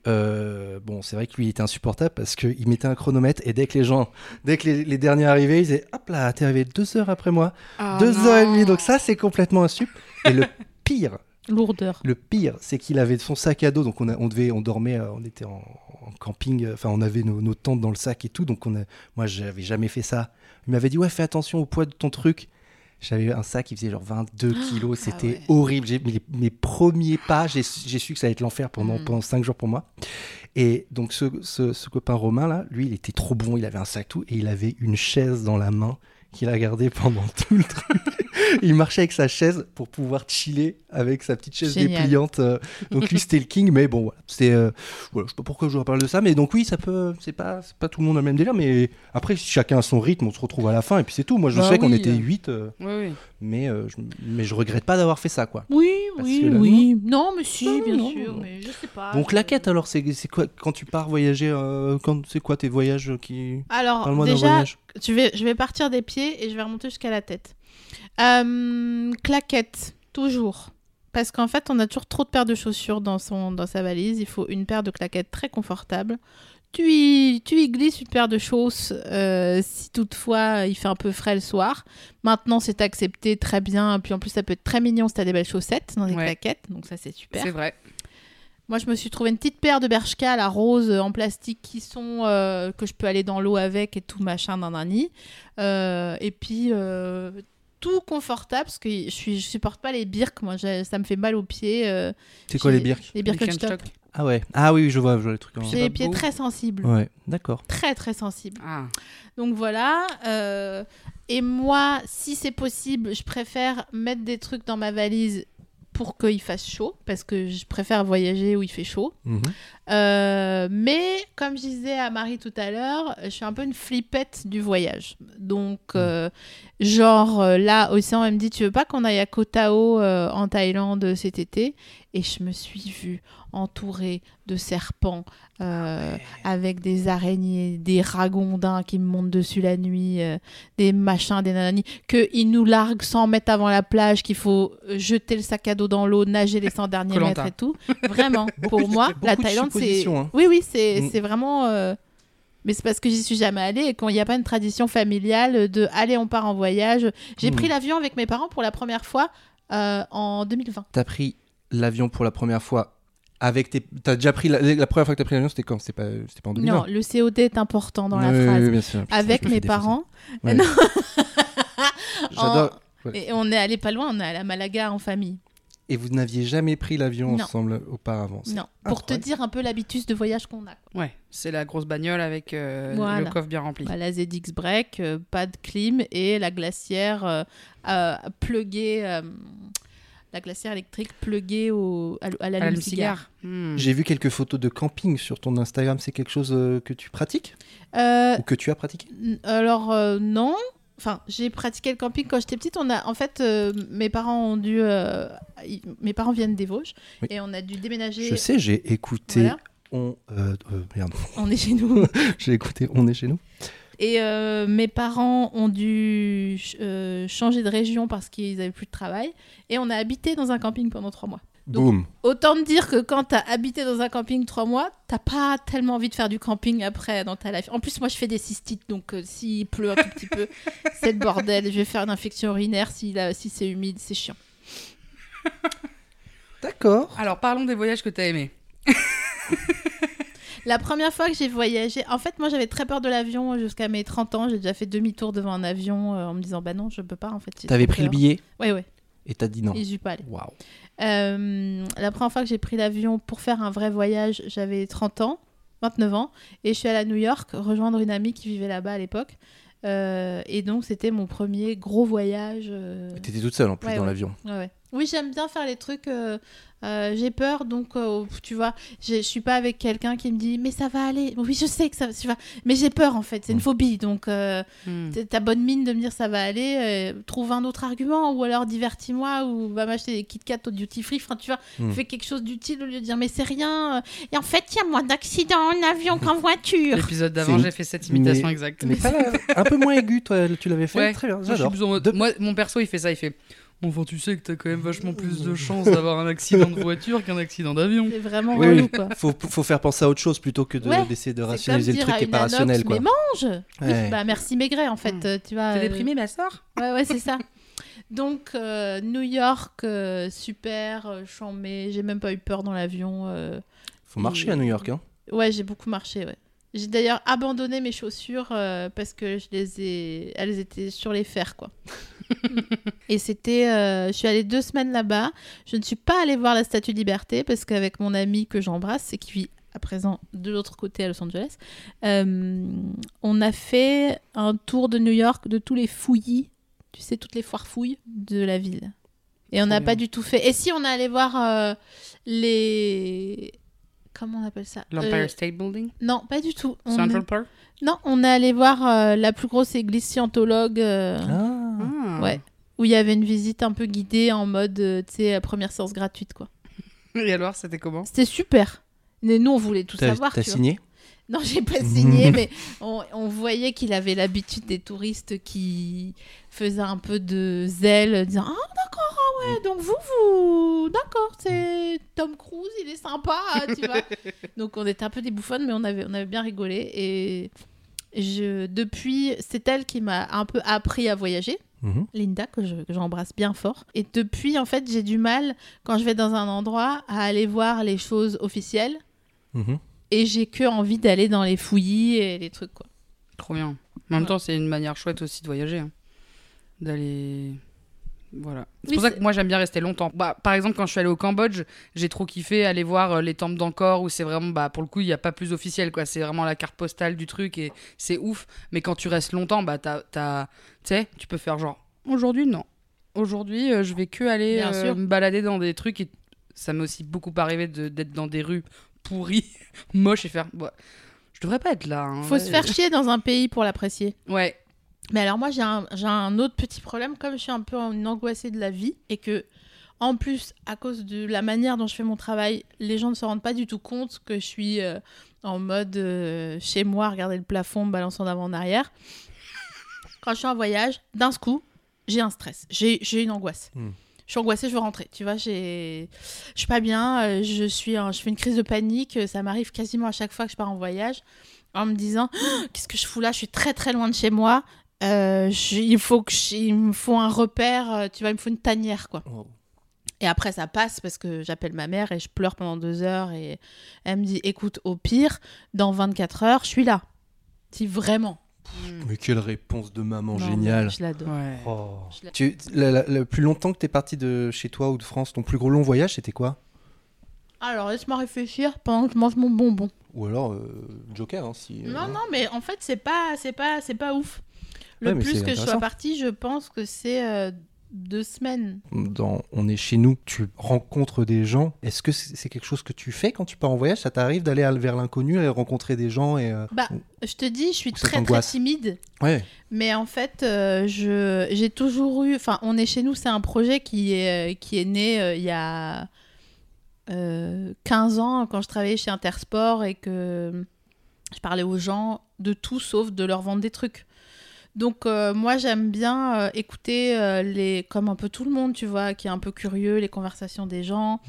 bon, c'est vrai que lui, il était insupportable parce qu'il mettait un chronomètre et dès que les gens, dès que les, les derniers arrivaient, ils disaient Hop là, t'es arrivé deux heures après moi, Ah, deux non. heures et demie. Donc ça, c'est complètement insup. Et le pire, Lourdeur. le pire, c'est qu'il avait son sac à dos. Donc on, a, on devait, on dormait, euh, on était en, en camping. euh, Enfin, on avait nos, nos tentes dans le sac et tout. Donc on a, moi, j'avais jamais fait ça. Il m'avait dit ouais, fais attention au poids de ton truc. J'avais un sac qui faisait genre 22 [gasps] kilos, c'était ouais. horrible. J'ai- mes, mes premiers pas, j'ai su que ça allait être l'enfer pendant, Mm. pendant 5 jours pour moi. Et donc ce, ce- ce copain Romain là, lui, il était trop bon, il avait un sac tout et il avait une chaise dans la main qu'il a gardée pendant tout le truc. [laughs] [laughs] il marchait avec sa chaise pour pouvoir chiller avec sa petite chaise Génial. dépliante. euh, Donc lui [laughs] c'était le king, mais bon voilà, c'est euh, voilà, je sais pas pourquoi je vous parle de ça, mais donc oui ça peut, c'est pas, c'est pas tout le monde a le même délire, mais après si chacun a son rythme, on se retrouve à la fin et puis c'est tout. Moi je Bah sais qu'on était 8 Oui, oui. mais euh, je, mais je regrette pas d'avoir fait ça quoi. Oui, Parce oui, là, oui. Non, mais si, Non, bien non, sûr. non. Mais je sais pas. Donc la quête alors c'est c'est quoi quand tu pars voyager euh, quand c'est quoi tes voyages qui Alors, déjà, vais, je vais partir des pieds et je vais remonter jusqu'à la tête. Euh, claquette, toujours. Parce qu'en fait, on a toujours trop de paires de chaussures dans, son, dans sa valise. Il faut une paire de claquettes très confortable. Tu y, tu y glisses une paire de chausses euh, si toutefois il fait un peu frais le soir. Maintenant, c'est accepté très bien. Puis en plus, ça peut être très mignon si tu as des belles chaussettes dans les Ouais. claquettes. Donc ça, c'est super. C'est vrai. Moi, je me suis trouvé une petite paire de Bershka à la rose en plastique qui sont euh, que je peux aller dans l'eau avec et tout machin nid. Euh, et puis euh, tout confortable parce que je suis je supporte pas les birks. Moi, ça me fait mal aux pieds. euh, C'est quoi les birks Les Birkenstock. Ah ouais. Ah oui, je vois, je vois les trucs. J'ai les pieds beau. très sensibles. Ouais, d'accord. Très très sensibles. Ah. Donc voilà. euh, et moi, si c'est possible, je préfère mettre des trucs dans ma valise pour qu'il fasse chaud parce que je préfère voyager où il fait chaud. Mhm. Euh, mais comme je disais à Marie tout à l'heure, je suis un peu une flippette du voyage. Donc, euh, genre euh, là, Océan elle me dit Tu veux pas qu'on aille à Koh Tao euh, en Thaïlande cet été? Et je me suis vue entourée de serpents euh, avec des araignées, des ragondins qui me montent dessus la nuit, euh, des machins, des nananis, qu'ils nous larguent 100 mètres avant la plage, qu'il faut euh, jeter le sac à dos dans l'eau, nager les 100 derniers mètres et tout. Vraiment, [laughs] pour moi, la de Thaïlande, c'est. hein. Oui, oui, c'est Mm. c'est vraiment. euh, Mais c'est parce que j'y suis jamais allée et qu'il n'y a pas une tradition familiale de allez, on part en voyage. J'ai Mm. pris l'avion avec mes parents pour la première fois euh, en 2020. T'as pris l'avion pour la première fois avec tes. T'as déjà pris la, la première fois que t'as pris l'avion, c'était quand C'était pas, c'était pas en 2020. Non, le COD est important dans la Oui, phrase. oui, bien sûr. Putain, avec mes parents. Ouais. Non. [laughs] J'adore. Ouais. Et on est allé pas loin, on est allé à Malaga en famille. Et vous n'aviez jamais pris l'avion ensemble auparavant. Non, pour te dire un peu l'habitude de voyage qu'on a. quoi. Ouais, c'est la grosse bagnole avec euh, Voilà. le coffre bien rempli. La ZX Break, euh, pas de clim et la glacière euh, euh, pluguée euh, la glacière électrique pluguée au, à, l'allume-cigare. Hmm. J'ai vu quelques photos de camping sur ton Instagram. C'est quelque chose euh, que tu pratiques? Euh, ou que tu as pratiqué? Alors euh, non. Enfin, j'ai pratiqué le camping quand j'étais petite. On a, en fait, euh, mes parents ont dû, euh, mes parents viennent des Vosges Oui. et on a dû déménager. Je sais, j'ai écouté. Voilà. On, euh, euh, merde, On est chez nous. [laughs] j'ai écouté. On est chez nous. Et euh, mes parents ont dû ch- euh, changer de région parce qu'ils avaient plus de travail. Et on a habité dans un camping pendant trois mois. Donc- Boum. Autant te dire que quand t'as habité dans un camping trois mois, t'as pas tellement envie de faire du camping après dans ta life. En plus, moi, je fais des cystites, donc euh, s'il pleut un tout petit peu, [laughs] c'est le bordel. Je vais faire une infection urinaire si, là- si c'est humide, c'est chiant. D'accord. Alors, parlons des voyages que t'as aimés. [laughs] La première fois que j'ai voyagé, en fait, moi, j'avais très peur de l'avion jusqu'à mes 30 ans. J'ai déjà fait demi-tour devant un avion euh, en me disant, bah non, je peux pas, en fait. T'avais pris le billet Ouais, ouais, et t'as dit non. et j'y suis pas allée. Waouh. Euh, la première fois que j'ai pris l'avion pour faire un vrai voyage, j'avais 30 ans, 29 ans, et je suis allée à New York rejoindre une amie qui vivait là-bas à l'époque. Euh, et donc, c'était mon premier gros voyage. euh, T'étais toute seule en plus Ouais, dans ouais. l'avion. ouais, ouais. Oui, j'aime bien faire les trucs. euh, euh, j'ai peur, donc euh, tu vois, je suis pas avec quelqu'un qui me dit mais ça va aller. Oui, je sais que ça, tu vois, mais j'ai peur en fait. C'est une Mm. phobie, donc. T'es- ta bonne mine de me dire ça va aller, euh, trouve un autre argument ou alors divertis-moi ou va m'acheter des Kit Kat au duty free. Enfin, tu vois, Hmm. fais quelque chose d'utile au lieu de dire mais c'est rien. Et en fait, il y a moins d'accidents en avion qu'en [laughs] voiture. L'épisode d'avant, j'ai fait cette imitation mais- exacte. Mais pas la- [laughs] un peu moins aigu, toi, tu l'avais fait Ouais. Très bien, Moi, je suis j'adore. plus en mode- De- Moi, mon perso, il fait ça, il fait. Enfin, tu sais que t'as quand même vachement plus de chances d'avoir un accident de voiture qu'un accident d'avion. C'est vraiment Oui, relou quoi. Faut, faut faire penser à autre chose plutôt que de- Ouais, d'essayer de C'est comme rationaliser le truc à qui est une pas rationnel. Quoi. Mais mange Oui, Ouais. bah merci Maigret en fait, tu vois. T'es euh, déprimée, ma soeur Ouais, ouais, c'est ça. Donc, euh, New York, euh, super, euh, chambé, j'ai même pas eu peur dans l'avion. euh, Faut marcher à New York. Hein. Ouais, j'ai beaucoup marché, ouais. J'ai d'ailleurs abandonné mes chaussures euh, parce que je les ai... elles étaient sur les fers, quoi. Et c'était... euh, je suis allée deux semaines là-bas. Je ne suis pas allée voir la Statue de Liberté parce qu'avec mon ami que j'embrasse et qui vit à présent de l'autre côté à Los Angeles, euh, on a fait un tour de New York de tous les fouillis, tu sais, toutes les foires fouilles de la ville. Et on n'a pas du tout fait... Et si on est allé voir euh, les... Comment on appelle ça? L'Empire Euh, State Building? Non, pas du tout. On Central est- Park? Non, on est allé voir euh, la plus grosse église scientologue euh, Ah. Ah. Ouais. où il y avait une visite un peu guidée en mode, euh, tu sais, première séance gratuite, quoi. [laughs] Et alors, c'était comment? C'était super. Mais nous, on voulait tout savoir. t'as signé? [laughs] Non, j'ai pas signé, [laughs] mais on, on voyait qu'il avait l'habitude des touristes qui faisaient un peu de zèle, disant Ah, d'accord, ah ouais, donc vous, vous. D'accord, c'est Tom Cruise, il est sympa, tu vois. [laughs] Donc on était un peu des bouffonnes, mais on avait, on avait bien rigolé. Et je, depuis, c'est elle qui m'a un peu appris à voyager. Mhm. Linda, que je- que j'embrasse bien fort. Et depuis, en fait, j'ai du mal, quand je vais dans un endroit, à aller voir les choses officielles. Mhm. Et j'ai que envie d'aller dans les fouillis et les trucs, quoi. Trop bien. En même Ouais. temps, c'est une manière chouette aussi de voyager. hein. D'aller. Voilà. C'est Oui, pour ça que moi j'aime bien rester longtemps. Bah, par exemple, quand je suis allée au Cambodge, j'ai trop kiffé aller voir euh, les temples d'Angkor où c'est vraiment, bah, pour le coup, il n'y a pas plus officiel. quoi. C'est vraiment la carte postale du truc et c'est ouf. Mais quand tu restes longtemps, bah, t'as, tu tu peux faire genre, aujourd'hui, non. Aujourd'hui, euh, je vais que aller euh, me balader dans des trucs et ça m'est aussi beaucoup arrivé de- d'être dans des rues pourries, [laughs] moches et faire, bah, je devrais pas être là. hein. Faut se faire chier dans un pays pour l'apprécier. Ouais. Mais alors moi j'ai un, autre petit problème, comme je suis un peu une angoissée de la vie et que en plus à cause de la manière dont je fais mon travail, les gens ne se rendent pas du tout compte que je suis euh, en mode euh, chez moi, regarder le plafond, me balançant d'avant en arrière. Quand je suis en voyage, d'un coup, j'ai un stress, j'ai j'ai une angoisse. Hmm. Je suis angoissée, je veux rentrer. Tu vois, j'ai, je suis pas bien, euh, je suis, en- je fais une crise de panique. euh, Ça m'arrive quasiment à chaque fois que je pars en voyage, en me disant, [gasps] Oh, qu'est-ce que je fous là Je suis très très loin de chez moi. Euh, je- il faut que je- il me faut un repère. Tu vois, il me faut une tanière quoi. Et après ça passe parce que j'appelle ma mère et je pleure pendant deux heures et elle me dit, écoute, au pire, dans 24 heures, je suis là. Si vraiment. Mais quelle réponse de maman Non, géniale. Je l'adore. Ouais. Oh. Je l'ai- Tu, la- la- le plus longtemps que t'es parti de chez toi ou de France, ton plus gros long voyage, c'était quoi? Alors laisse-moi réfléchir pendant que je mange mon bonbon. Ou alors euh, Joker, hein, si. euh, Non, non, mais en fait, c'est pas, c'est pas, c'est pas ouf. Le Ouais, plus que je sois partie, je pense que c'est euh, deux semaines. Dans On est chez nous, tu rencontres des gens. Est-ce que c'est quelque chose que tu fais quand tu pars en voyage? Ça t'arrive d'aller vers l'inconnu et rencontrer des gens et euh, Bah, je te dis, je suis très très timide. Ouais. Mais en fait, euh, je j'ai toujours eu. Enfin, on est chez nous, c'est un projet qui est, euh, qui est né euh, il y a euh, 15 ans quand je travaillais chez Intersport et que je parlais aux gens de tout sauf de leur vendre des trucs. Donc euh, moi j'aime bien euh, écouter euh, les comme un peu tout le monde tu vois qui est un peu curieux les conversations des gens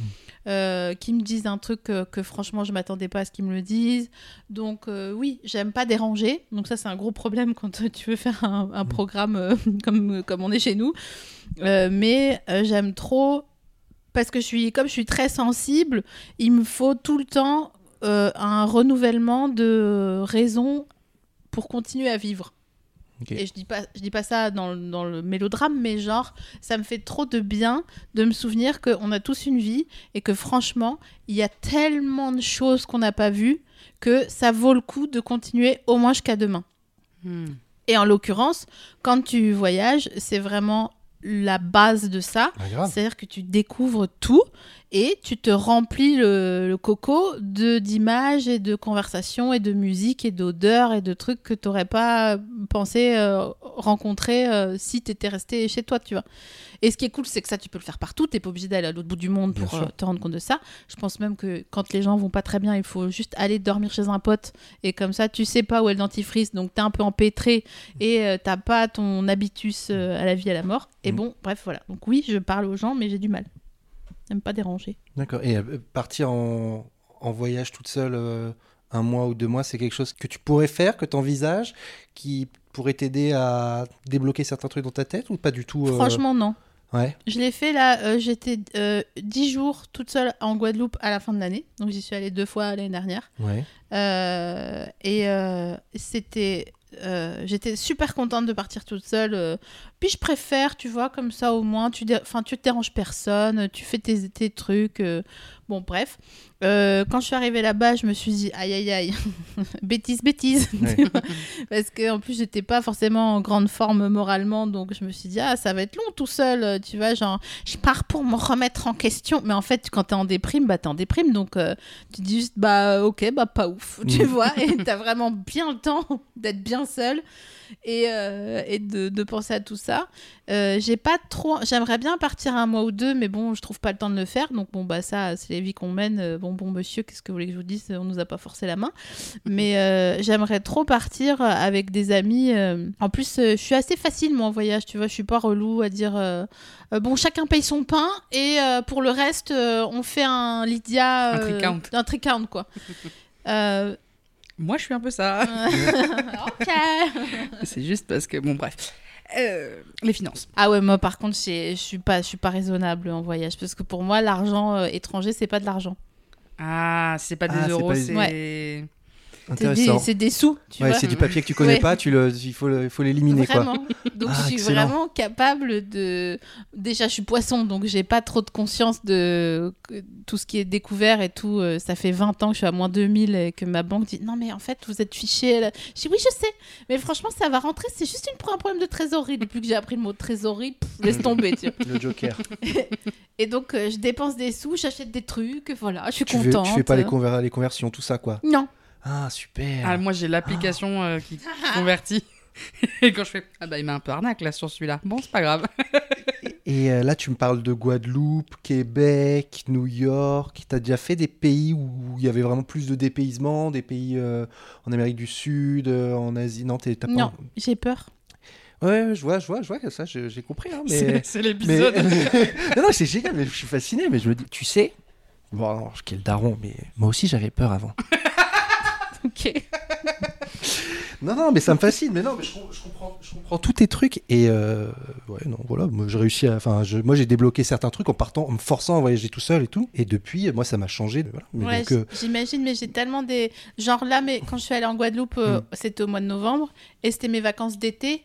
euh, qui me disent un truc que, que franchement je m'attendais pas à ce qu'ils me le disent. Donc oui j'aime pas déranger. Donc ça c'est un gros problème quand tu veux faire un, un programme euh, [laughs] comme comme on est chez nous. Mais j'aime trop parce que je suis comme je suis très sensible il me faut tout le temps un renouvellement de raisons pour continuer à vivre Et je dis pas, je dis pas ça dans, le- dans le mélodrame, mais genre, ça me fait trop de bien de me souvenir qu'on a tous une vie et que franchement, il y a tellement de choses qu'on n'a pas vues que ça vaut le coup de continuer au moins jusqu'à demain. Hmm. Et en l'occurrence, quand tu voyages, c'est vraiment la base de ça. Ah. C'est-à-dire que tu découvres tout et tu te remplis le, le coco de d'images et de conversations et de musique et d'odeurs et de trucs que tu n'aurais pas pensé euh, rencontrer euh, si tu étais resté chez toi, tu vois. Et ce qui est cool, c'est que ça, tu peux le faire partout. Tu n'es pas obligé d'aller à l'autre bout du monde pour euh, te rendre compte de ça. Je pense même que quand les gens vont pas très bien, il faut juste aller dormir chez un pote et comme ça, tu sais pas où est le dentifrice, donc tu es un peu empêtré et euh, t'as pas ton habitus euh, à la vie à la mort. Et Mm. bon, bref, voilà. Donc oui, je parle aux gens, mais j'ai du mal. J'aime pas déranger. D'accord. Et euh, partir en, en voyage toute seule un mois ou deux mois, c'est quelque chose que tu pourrais faire, que tu envisages, qui pourrait t'aider à débloquer certains trucs dans ta tête ou pas du tout euh, Franchement, non. Ouais. Je l'ai fait là, euh, j'étais euh, 10 jours toute seule en Guadeloupe à la fin de l'année. Donc j'y suis allée deux fois l'année dernière. Ouais. Euh, et euh, c'était. J'étais super contente de partir toute seule. Puis je préfère, tu vois, comme ça au moins, tu, enfin, tu te déranges personne, tu fais tes, tes trucs. euh. Bon, bref. Euh, quand je suis arrivée là-bas, je me suis dit, aïe aïe aïe, [laughs] bêtise, bêtise. [laughs] Parce que en plus, j'étais pas forcément en grande forme moralement. Donc je me suis dit, ah, ça va être long tout seul. euh, Tu vois, genre, je pars pour me remettre en question. Mais en fait, quand t'es en déprime, bah t'es en déprime. Donc euh, tu dis juste, bah ok, bah pas ouf. Tu Mm. vois, et [laughs] t'as vraiment bien le temps d'être bien seul et, et de, de penser à tout ça. Euh, j'ai pas trop. J'aimerais bien partir un mois ou deux, mais bon, je trouve pas le temps de le faire. Donc bon, bah ça, c'est les vies qu'on mène. Euh, Bon, bon, monsieur, qu'est-ce que vous voulez que je vous dise? On nous a pas forcé la main. Mais euh, j'aimerais trop partir avec des amis. En plus, je suis assez facile, moi, en voyage. Tu vois, je suis pas relou à dire. bon, chacun paye son pain et pour le reste, on fait un Lydia. Un tricount. Un tricount, quoi. [laughs] Euh, Moi, je suis un peu ça. [laughs] ok. C'est juste parce que, bon, bref. Euh, les finances. Ah ouais, moi par contre, je suis pas, je suis pas raisonnable en voyage parce que pour moi, l'argent euh, étranger, c'est pas de l'argent. Ah, c'est pas des Ah, c'est euros, pas des- c'est. C'est des, Intéressant. c'est des sous, Ouais, c'est du papier que tu connais Ouais. pas, tu le, il faut, le- il faut l'éliminer quoi. Donc Ah, je suis excellent. vraiment capable de. Déjà, je suis poisson, donc j'ai pas trop de conscience de tout ce qui est découvert et tout. Euh, Ça fait 20 ans que je suis à moins 2000 et que ma banque dit non, mais en fait, vous êtes fiché. là. Je dis oui, je sais, mais franchement, ça va rentrer. C'est juste une, un problème de trésorerie. Depuis que j'ai appris le mot trésorerie, pff, laisse [laughs] tomber. tu vois. Le Joker. [laughs] Et donc, euh, je dépense des sous, j'achète des trucs, voilà, je suis tu, contente. tu fais pas les, conver- les conversions, tout ça quoi. Non. Ah super. Ah, moi, j'ai l'application euh, qui convertit. [laughs] Et quand je fais, ah bah, il m'a un peu arnaque là sur celui-là. Bon, c'est pas grave. [laughs] Et euh, là, tu me parles de Guadeloupe, Québec, New York. Tu as déjà fait des pays où il y avait vraiment plus de dépaysement, des pays euh, en Amérique du Sud, euh, en Asie? Non, t'es- t'as pas. Non, j'ai peur. Ouais, je vois, je vois, je vois que ça, j'ai compris. hein, mais... C'est- mais... l'épisode. [laughs] non, non, c'est génial, mais je suis fasciné. Mais je me dis, tu sais, bon, non, quel daron, mais moi aussi j'avais peur avant. Ok. [laughs] Non, non, mais ça me fascine. Mais non, mais je, com- je comprends, je comprends tous tes trucs. Et euh, ouais, non, voilà, moi j'ai réussi à. Enfin, moi j'ai débloqué certains trucs en partant, en me forçant à voyager tout seul et tout. Et depuis, moi ça m'a changé. Voilà. Ouais, euh, j'imagine, mais j'ai tellement des. Genre là, mais quand je suis allée en Guadeloupe, euh, Mm. c'était au mois de novembre, et c'était mes vacances d'été,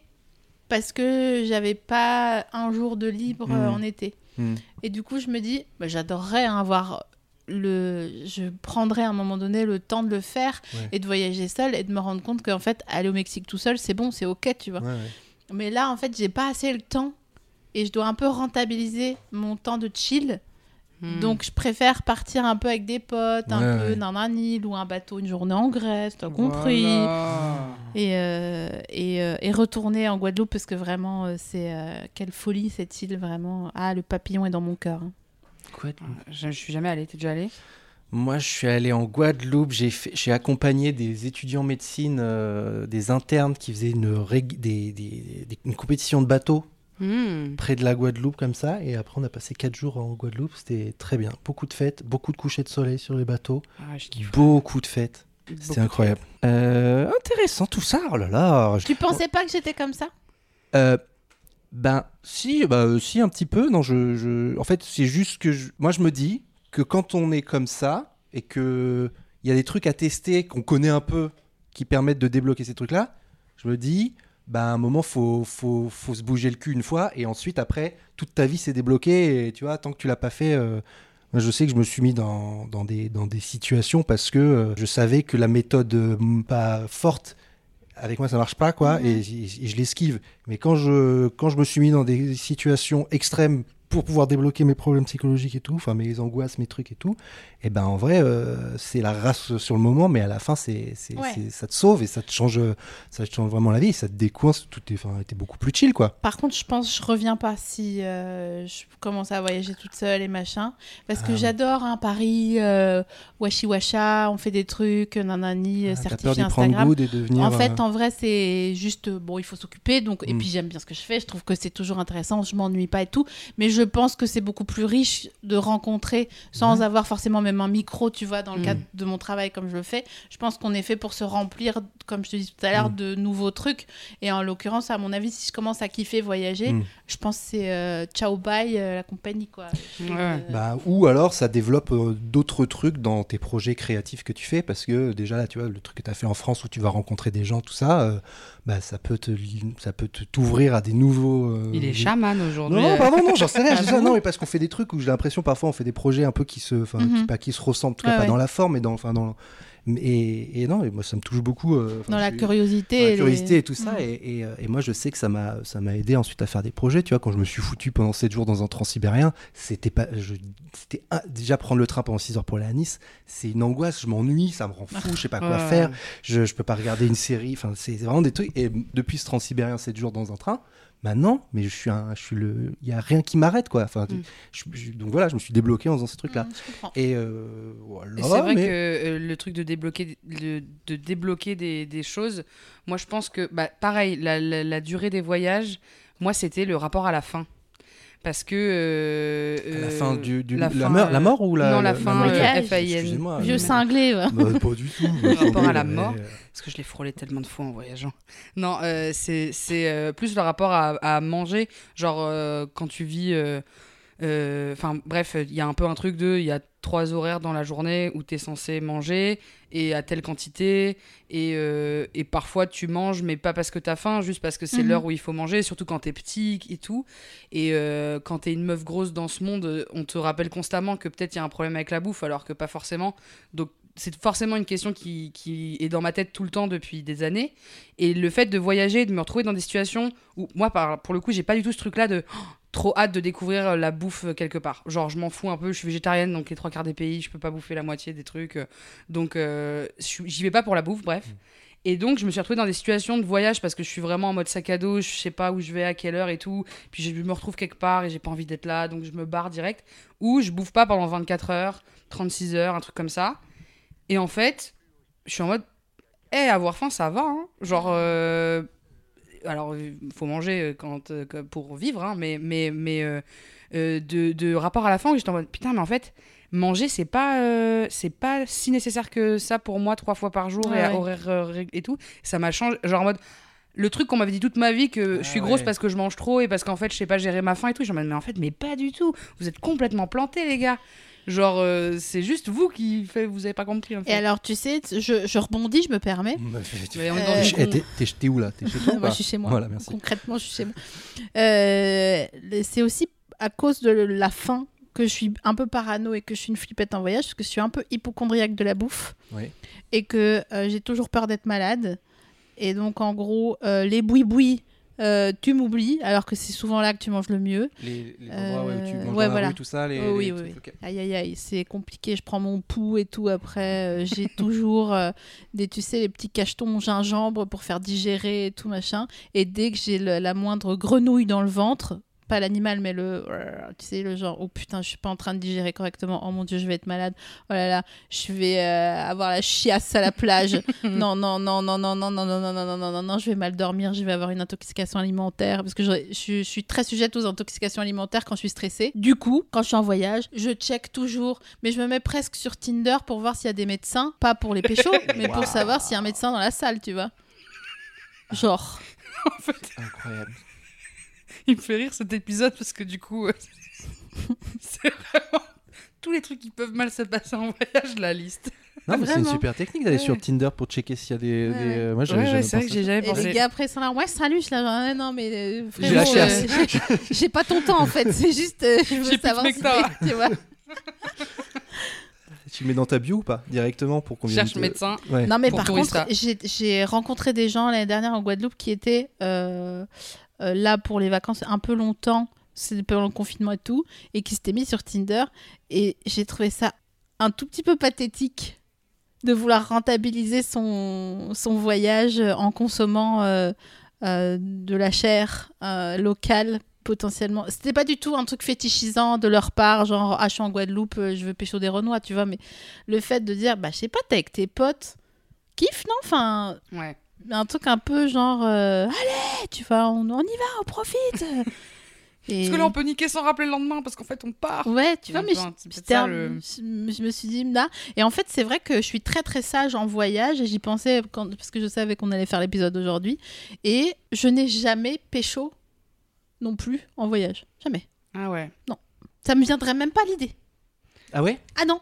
parce que j'avais pas un jour de libre Mm. en été. hmm. Et du coup, je me dis, bah, j'adorerais hein, avoir le. Je prendrais à un moment donné le temps de le faire Ouais. et de voyager seule et de me rendre compte qu'en fait, aller au Mexique tout seul, c'est bon, c'est ok, tu vois. Ouais, ouais. Mais là, en fait, j'ai pas assez le temps et je dois un peu rentabiliser mon temps de chill. Hmm. Donc je préfère partir un peu avec des potes, un Ouais, peu dans un île ou un bateau une journée en Grèce, t'as compris. Voilà. Et, euh, et, euh, et retourner en Guadeloupe parce que vraiment, euh, c'est euh, quelle folie cette île, vraiment. Ah, le papillon est dans mon cœur. hein. De- Je, je suis jamais allée. T'es déjà allée? Moi, je suis allé en Guadeloupe. J'ai fait- j'ai accompagné des étudiants en médecine, euh, des internes qui faisaient une, rég- des, des- des- une compétition de bateau Hmm. près de la Guadeloupe comme ça. Et après, on a passé quatre jours en Guadeloupe. C'était très bien. Beaucoup de fêtes, beaucoup de couchers de soleil sur les bateaux, Ah, je kiffe. beaucoup de fêtes. Beaucoup. C'était incroyable. Euh, intéressant tout ça. Oh là là. Je- Tu pensais pas que j'étais comme ça? Euh, ben, si, euh, si, un petit peu. Non, je, je- En fait, c'est juste que moi, je me dis que quand on est comme ça et que il y a des trucs à tester qu'on connaît un peu qui permettent de débloquer ces trucs-là, je me dis, bah, à un moment, faut, faut, faut se bouger le cul une fois et ensuite, après, toute ta vie s'est débloquée et tu vois, tant que tu l'as pas fait. euh, je sais que je me suis mis dans, dans, des, dans des situations parce que euh, je savais que la méthode pas forte, avec moi ça marche pas quoi, et, et je l'esquive. Mais quand je, quand je me suis mis dans des situations extrêmes pour pouvoir débloquer mes problèmes psychologiques et tout, enfin mes angoisses, mes trucs et tout, et ben en vrai euh, c'est la race sur le moment, mais à la fin c'est, c'est, Ouais. c'est- ça te sauve et ça te change, ça te change vraiment la vie, ça te décoince, tout est, enfin, t'es beaucoup plus chill quoi. Par contre, je pense je reviens pas si euh, je commence à voyager toute seule et machin. Parce que Ah j'adore hein, Paris, euh, Washi Washa, on fait des trucs, nanani, Ah, T'as peur certifié d'y Instagram. goût et de devenir. En fait, en vrai, c'est juste bon, il faut s'occuper. Donc, et Mm. puis j'aime bien ce que je fais. Je trouve que c'est toujours intéressant. Je m'ennuie pas et tout. Mais je pense que c'est beaucoup plus riche de rencontrer sans Ouais. avoir forcément même un micro, tu vois, dans le Mm. cadre de mon travail comme je le fais. Je pense qu'on est fait pour se remplir, comme je te dis tout à l'heure, Mm. de nouveaux trucs. Et en l'occurrence, à mon avis, si je commence à kiffer voyager, Mm. je pense que c'est euh, ciao bye euh, la compagnie quoi. Ouais. Euh, Bah, ou alors ça développe euh, d'autres trucs dans tes projets créatifs que tu fais parce que déjà là tu vois le truc que tu as fait en France où tu vas rencontrer des gens tout ça euh, bah ça peut te ça peut t'ouvrir à des nouveaux euh, Il est des- chaman aujourd'hui. non, non, pardon, non, j'en sais rien. [laughs] Ah ça, non, mais parce qu'on fait des trucs où j'ai l'impression parfois on fait des projets un peu qui se, enfin, Mhm. qui, pas qui se ressemblent, en tout cas pas ouais. dans la forme, mais dans, enfin, dans, et, et non, et moi ça me touche beaucoup. euh, dans la curiosité. dans la les- curiosité et tout ça. Mm. Et, et, euh, et moi, je sais que ça m'a, ça m'a aidé ensuite à faire des projets. Tu vois, quand je me suis foutu pendant 7 jours dans un transsibérien, c'était pas, je, c'était un- déjà prendre le train pendant 6 heures pour aller à Nice, c'est une angoisse. Je m'ennuie, ça me rend fou, je sais pas quoi faire. Je, je peux pas regarder une série. Enfin, c'est vraiment des trucs. Et depuis ce transsibérien, 7 jours dans un train. Maintenant, mais je suis un, je suis le, il y a rien qui m'arrête quoi. Enfin, Mm. je- je- donc voilà, je me suis débloqué en faisant ces trucs là. Mm. Et euh, voilà. Et c'est vrai mais- que euh, le truc de débloquer, de, de débloquer des, des choses, moi je pense que, bah, pareil, la, la- la durée des voyages, moi c'était le rapport à la fin. Parce que. euh, la euh, fin du, du- la la, fin, mort, la euh, mort ou la non, la la- fin, euh. Vieux cinglé. ouais. Bah, pas du tout. [laughs] Le rapport à la mort. euh, Parce que je l'ai frôlé tellement de fois en voyageant. Non, euh, c'est c'est, euh, plus le rapport à, à manger. Genre, euh, quand tu vis. euh, euh, Enfin, bref, il y a un peu un truc de. Il y a trois horaires dans la journée où tu es censé manger et à telle quantité. Et, euh, et parfois, tu manges, mais pas parce que tu as faim, juste parce que c'est Mhm. l'heure où il faut manger, surtout quand tu es petit et tout. Et euh, quand tu es une meuf grosse dans ce monde, on te rappelle constamment que peut-être il y a un problème avec la bouffe, alors que pas forcément. Donc, c'est forcément une question qui, qui est dans ma tête tout le temps depuis des années. Et le fait de voyager, de me retrouver dans des situations où, moi, par, pour le coup, j'ai pas du tout ce truc-là de oh, trop hâte de découvrir euh, la bouffe euh, quelque part. Genre, je m'en fous un peu, je suis végétarienne, donc les trois quarts des pays, je peux pas bouffer la moitié des trucs. euh, donc, euh, j'y vais pas pour la bouffe, bref. Et donc, je me suis retrouvée dans des situations de voyage parce que je suis vraiment en mode sac à dos, je sais pas où je vais, à quelle heure et tout. Puis je me retrouve quelque part et j'ai pas envie d'être là, donc je me barre direct. Ou je bouffe pas pendant 24 heures, 36 heures, un truc comme ça. Et en fait, je suis en mode, eh, avoir faim, ça va. hein. Genre, euh, alors, il faut manger euh, quand, euh, que- pour vivre, hein, mais, mais, mais euh, euh, de, de rapport à la faim, où j'étais en mode, putain, mais en fait, manger, c'est pas, euh, c'est pas si nécessaire que ça pour moi, trois fois par jour Ouais, et à ouais. horaire euh, et tout. Ça m'a changé, genre en mode. Le truc qu'on m'avait dit toute ma vie que Ah je suis grosse ouais. parce que je mange trop et parce qu'en fait je sais pas gérer ma faim et tout. J'en mode mais en fait mais pas du tout. Vous êtes complètement plantés les gars. Genre euh, c'est juste vous qui fait vous avez pas compris en fait. Et alors, tu sais, je, je rebondis, je me permets. tu- Mais on est Euh, dans T'es du con. t'es- t'es- t'es où là? T'es chez toi ou [laughs] Moi, pas je suis chez moi. Voilà, merci. Concrètement, je suis chez moi. Euh, c'est aussi à cause de la faim que je suis un peu parano et que je suis une flippette en voyage, parce que je suis un peu hypochondriaque de la bouffe Oui. et que euh, j'ai toujours peur d'être malade. Et donc, en gros, euh, les boui-boui euh, tu m'oublies, alors que c'est souvent là que tu manges le mieux. Les, les endroits où tu Euh, manges ouais, dans la voilà. rue, tout ça. Les, Oh, oui, les oui, trucs, oui. Aïe, aïe, aïe, c'est compliqué. Je prends mon pouls et tout après. euh, J'ai [laughs] toujours euh, des, tu sais, les petits cachetons gingembre pour faire digérer et tout machin. Et dès que j'ai la moindre grenouille dans le ventre, pas l'animal, mais le, tu sais, le genre, oh putain, je suis pas en train de digérer correctement. Oh mon dieu, je vais être malade. Oh là là, je vais euh, avoir la chiasse à la plage. non, non, non, non, non, non, non, non, non, non, non, non, non, non, je vais mal dormir. Je vais avoir une intoxication alimentaire parce que je, je- je suis très sujette aux intoxications alimentaires quand je suis stressée. Du coup, quand je suis en voyage, je check toujours, mais je me mets presque sur Tinder pour voir s'il y a des médecins, pas pour les péchos, mais pour Waouh. savoir s'il y a un médecin dans la salle, tu vois. Genre. En fait, Incroyable. [laughs] il me fait rire cet épisode parce que du coup, euh, [laughs] c'est vraiment tous les trucs qui peuvent mal se passer en voyage, la liste. Non, mais c'est une super technique d'aller Ouais. sur Tinder pour checker s'il y a des. Ouais, des- ouais. Moi, j'avais Ouais, jamais c'est vrai pensé que j'ai jamais Et pensé. les gars après ils sont là, ouais salut, je là, Ah, non mais euh, J'ai la euh, chiasse. [laughs] j'ai- pas ton temps en fait, c'est juste euh, je veux plus de savoir si tu vois. Tu le mets dans ta bio ou pas Directement pour qu'on vienne. Cherche te- médecin. Ouais. Non, mais Pour par contre, j'ai- j'ai rencontré des gens l'année dernière en Guadeloupe qui étaient euh, là pour les vacances un peu longtemps, c'est pendant le confinement et tout, et qui s'étaient mis sur Tinder. Et j'ai trouvé ça un tout petit peu pathétique de vouloir rentabiliser son, son voyage en consommant euh, euh, de la chair locale potentiellement. C'était pas du tout un truc fétichisant de leur part, genre ah je suis en Guadeloupe, je veux pécho des Renois, tu vois, mais le fait de dire bah je sais pas, t'es avec tes potes, kiffe non? Enfin, Ouais. Un truc un peu genre euh, allez, tu vois, on, on y va, on profite. [laughs] Et... Parce que là, on peut niquer sans rappeler le lendemain parce qu'en fait, on part. Ouais, tu vois, mais je- ça, le- me suis dit là. Et en fait, c'est vrai que je suis très très sage en voyage et j'y pensais quand, parce que je savais qu'on allait faire l'épisode aujourd'hui. Et je n'ai jamais pécho non plus en voyage. Jamais. Ah ouais. Ça me viendrait même pas l'idée. Ah ouais? Ah non,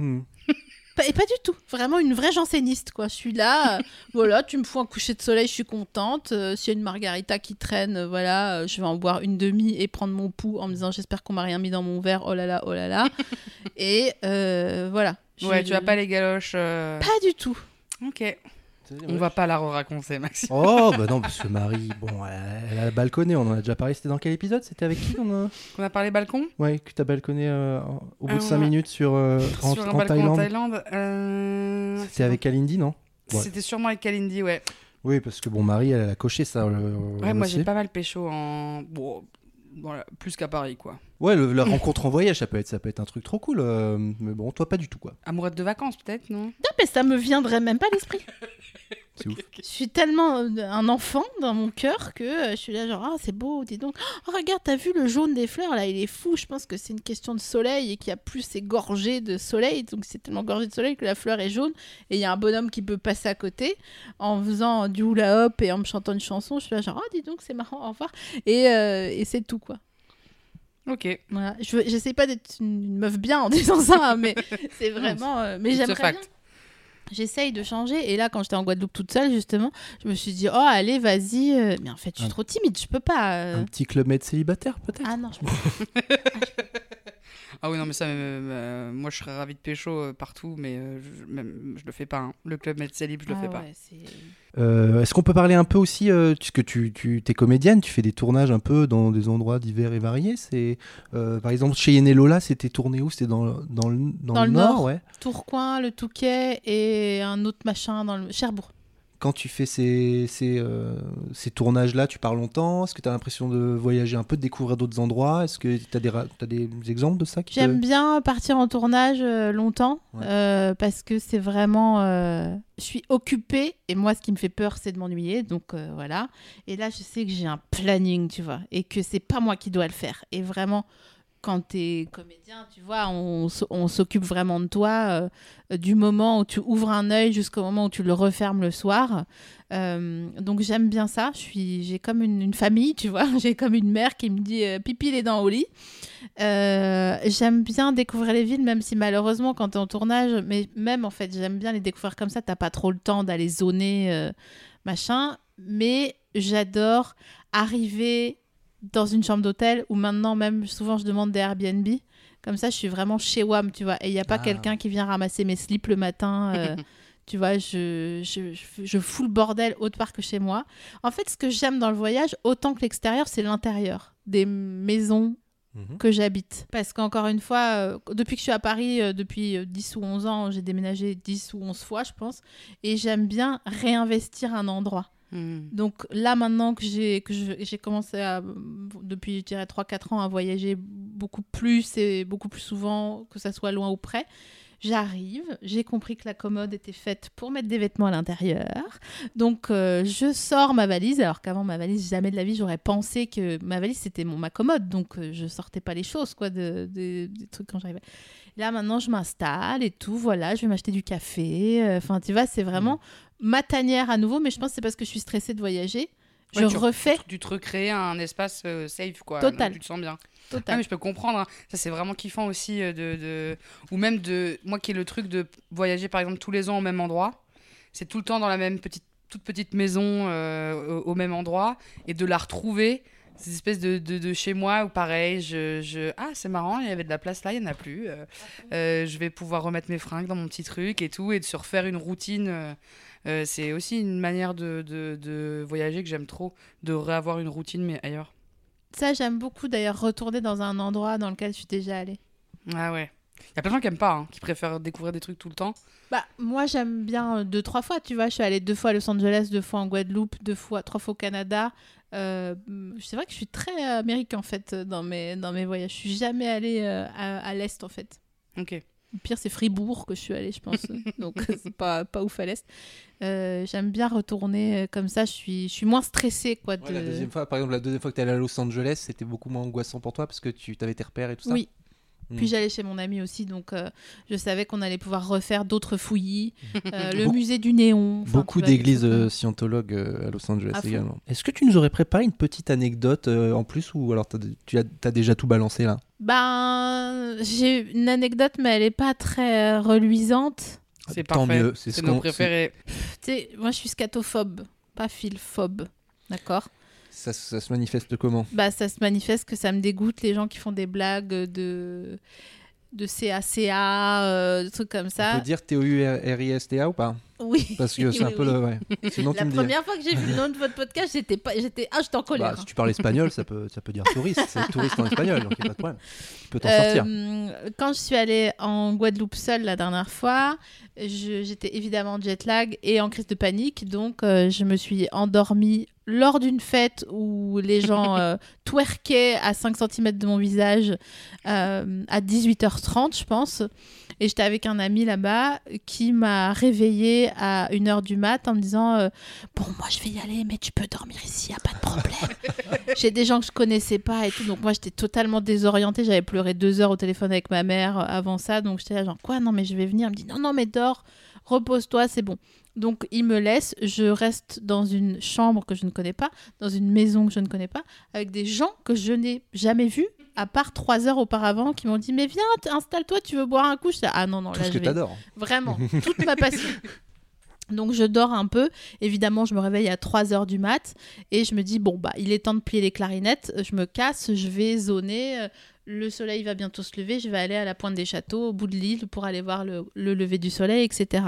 Hmm. [laughs] pas, et pas du tout. Vraiment une vraie janséniste, quoi. Je suis là, euh, [laughs] voilà, tu me fous un coucher de soleil, je suis contente. Euh, S'il y a une margarita qui traîne, euh, voilà, je vais en boire une demi et prendre mon pouls en me disant j'espère qu'on m'a rien mis dans mon verre, oh là là, oh là là. [laughs] et voilà. Ouais, tu as pas les galoches. Pas du tout. Ok. On va pas la raconter, Maxime. Oh, bah non, parce que [laughs] Marie, bon, elle, elle a balconné, on en a déjà parlé. C'était dans quel épisode? C'était avec qui on a... [laughs] On a parlé balcon? Ouais, que t'as balconné euh, au bout de Euh, 5 minutes sur, euh, en, sur un en balcon Thaïlande. en Thaïlande. euh, C'était avec Kalindi, non? Ouais. C'était sûrement avec Kalindi, ouais. Oui, parce que bon, Marie, elle, a coché ça. le- Ouais, moi j'ai pas mal pécho en. Bon, voilà, plus qu'à Paris, quoi. Ouais, le- la [laughs] rencontre en voyage, ça peut être, ça peut être un truc trop cool. euh, mais bon, toi, pas du tout, quoi. Amourette de vacances, peut-être, non? Non, mais ça me viendrait même pas à l'esprit. C'est ouf. Je suis tellement euh, un enfant dans mon cœur que euh, je suis là genre ah c'est beau dis donc oh, regarde t'as vu le jaune des fleurs là il est fou je pense que c'est une question de soleil et qu'il y a plus c'est gorgé de soleil donc c'est tellement gorgé de soleil que la fleur est jaune et il y a un bonhomme qui peut passer à côté en faisant du hula hop et en me chantant une chanson je suis là genre oh dis donc c'est marrant au revoir et, euh, et c'est tout quoi Ok. voilà je j'essaie pas d'être une, une meuf bien en [laughs] disant ça mais c'est vraiment euh, mais j'aimerais bien J'essaye de changer. Et là, quand j'étais en Guadeloupe toute seule, justement, je me suis dit, oh, allez, vas-y. euh, Mais en fait, je suis Un- trop timide, je peux pas. euh. Un petit club med célibataire, peut-être? Ah non, je [laughs] peux Ah oui, non, mais ça, euh, euh, moi je serais ravi de pécho euh, partout, mais euh, je, même, je le fais pas. hein. Le club Med Célib, je le Ah fais pas. ouais, Euh, Est-ce qu'on peut parler un peu aussi, euh, puisque tu, tu es comédienne, tu fais des tournages un peu dans des endroits divers et variés. C'est euh, par exemple chez Yen et Lola, c'était tourné où? C'était dans, le- dans, le, dans, Dans le le nord, nord. ouais. Tourcoing, le Touquet et un autre machin dans le Cherbourg. Quand tu fais ces, ces, euh, ces tournages-là, tu pars longtemps? Est-ce que tu as l'impression de voyager un peu, de découvrir d'autres endroits? Est-ce que tu as, t'as des exemples de ça te- J'aime bien partir en tournage euh, longtemps Ouais. euh, parce que c'est vraiment. je suis occupée et moi, ce qui me fait peur, c'est de m'ennuyer. Donc voilà. Et là, je sais que j'ai un planning, tu vois, et que c'est pas moi qui dois le faire. Et vraiment, quand tu es comédien, tu vois, on, s'occupe vraiment de toi euh, du moment où tu ouvres un œil jusqu'au moment où tu le refermes le soir. Euh, donc j'aime bien ça. J'ai comme une, famille, tu vois. [laughs] J'ai comme une mère qui me dit euh, pipi les dents au lit. J'aime bien découvrir les villes, même si malheureusement, quand tu es en tournage, mais même en fait, j'aime bien les découvrir comme ça. T'as pas trop le temps d'aller zoner, machin. Mais j'adore arriver dans une chambre d'hôtel ou maintenant, même souvent, je demande des Airbnb. Comme ça, je suis vraiment chez WAM, tu vois. Et il n'y a pas Ah. quelqu'un qui vient ramasser mes slips le matin. euh, [laughs] Tu vois, je, je, je, je fous le bordel autre part que chez moi. En fait, ce que j'aime dans le voyage, autant que l'extérieur, c'est l'intérieur des maisons Mhm. que j'habite. Parce qu'encore une fois, euh, depuis que je suis à Paris, euh, depuis euh, 10 ou 11 ans, j'ai déménagé 10 ou 11 fois, je pense. Et j'aime bien réinvestir un endroit. Hmm. Donc là, maintenant que j'ai que j'ai commencé à, depuis, je dirais, 3-4 ans à voyager beaucoup plus et beaucoup plus souvent, que ça soit loin ou près, j'arrive, j'ai compris que la commode était faite pour mettre des vêtements à l'intérieur. Donc euh, je sors ma valise, alors qu'avant ma valise, jamais de la vie, j'aurais pensé que ma valise, c'était mon, ma commode. Donc euh, je sortais pas les choses, quoi, de, de- des trucs quand j'arrivais. Là, maintenant, je m'installe et tout, voilà, je vais m'acheter du café. euh, Enfin, tu vois, c'est vraiment ma tanière à nouveau, mais je pense que c'est parce que je suis stressée de voyager. Je Ouais, tu- refais Tu te recrées un espace euh, safe, quoi. Total. Tu te sens bien. Ah, total. mais je peux comprendre. hein. Ça, c'est vraiment kiffant aussi. euh, de, de- Ou même de. Moi qui ai le truc de voyager, par exemple, tous les ans au même endroit. C'est tout le temps dans la même petite, toute petite maison euh, au, au même endroit. Et de la retrouver. Cette espèce de, de, de chez moi où pareil, je, je... ah c'est marrant, il y avait de la place là, il n'y en a plus. Euh, je vais pouvoir remettre mes fringues dans mon petit truc et tout, et de se refaire une routine. Euh, c'est aussi une manière de, de, de voyager que j'aime trop, de réavoir une routine mais ailleurs. Ça, j'aime beaucoup d'ailleurs retourner dans un endroit dans lequel je suis déjà allée. Ah ouais. Il y a plein de gens qui aiment pas, hein, qui préfèrent découvrir des trucs tout le temps. Bah, moi, j'aime bien euh, deux, trois fois, tu vois. Je suis allée deux fois à Los Angeles, deux fois en Guadeloupe, deux fois, trois fois au Canada. Euh, c'est vrai que je suis très américaine, en fait, dans mes, dans mes voyages. Je suis jamais allée euh, à, à l'Est, en fait. Ok. Le pire, c'est Fribourg que je suis allée, je pense. [laughs] Donc, c'est pas, pas ouf à l'Est. Euh, j'aime bien retourner euh, comme ça. Je suis, je suis moins stressée, quoi. De... Ouais, la deuxième fois, par exemple, la deuxième fois que tu allé à Los Angeles, c'était beaucoup moins angoissant pour toi parce que tu avais tes repères et tout ça? Oui. Puis j'allais chez mon ami aussi, donc euh, je savais qu'on allait pouvoir refaire d'autres fouillis. Euh, [laughs] le musée du néon. Beaucoup d'églises euh, scientologues euh, à Los Angeles À également. Est-ce que tu nous aurais préparé une petite anecdote euh, en plus ou alors tu as, déjà tout balancé là? Ben, j'ai une anecdote, mais elle est pas très euh, reluisante. C'est Tant parfait. mieux, c'est ce C'est nos qu'on- préférés. Tu sais, moi je suis scatophobe, pas philphobe. D'accord? Ça, ça se manifeste comment? Bah, ça se manifeste que ça me dégoûte les gens qui font des blagues de de CACA, euh, des trucs comme ça. peut dire T-O-U-R-I-S-T-A ou pas? Oui. Parce que c'est un [laughs] peu oui. le. Ouais. Sinon, tu La dis. première fois que j'ai vu le nom de votre podcast, j'étais pas, j'étais, ah, j'étais en colère. Bah, si tu parles espagnol, ça peut, ça peut dire touriste. C'est touriste en espagnol, donc il n'y a pas de problème. Tu peux t'en sortir. Euh, quand je suis allée en Guadeloupe seule la dernière fois, j'étais évidemment en jet lag et en crise de panique. Donc, euh, je me suis endormie lors d'une fête où les gens [laughs] euh, twerkaient à 5 cm de mon visage euh, à 18h30, je pense. Et j'étais avec un ami là-bas qui m'a réveillée à 1h du mat en me disant euh, Bon, moi je vais y aller, mais tu peux dormir ici, y a pas de problème. [laughs] J'ai des gens que je connaissais pas et tout, donc moi j'étais totalement désorientée. J'avais pleuré deux heures au téléphone avec ma mère euh, avant ça, donc j'étais là genre quoi? Non mais je vais venir. Elle me dit non non mais dors, repose-toi, c'est bon. Donc il me laisse, je reste dans une chambre que je ne connais pas, dans une maison que je ne connais pas, avec des gens que je n'ai jamais vus à part trois heures auparavant qui m'ont dit mais viens installe-toi tu veux boire un coup Je dis, ah non non Tout là ce je que vais. Vraiment, [laughs] toute ma passion. Donc je dors un peu. Évidemment, je me réveille à 3 heures du mat et je me dis bon bah il est temps de plier les clarinettes. Je me casse, je vais zoner. Le soleil va bientôt se lever. Je vais aller à la pointe des châteaux, au bout de l'île, pour aller voir le, le lever du soleil, etc.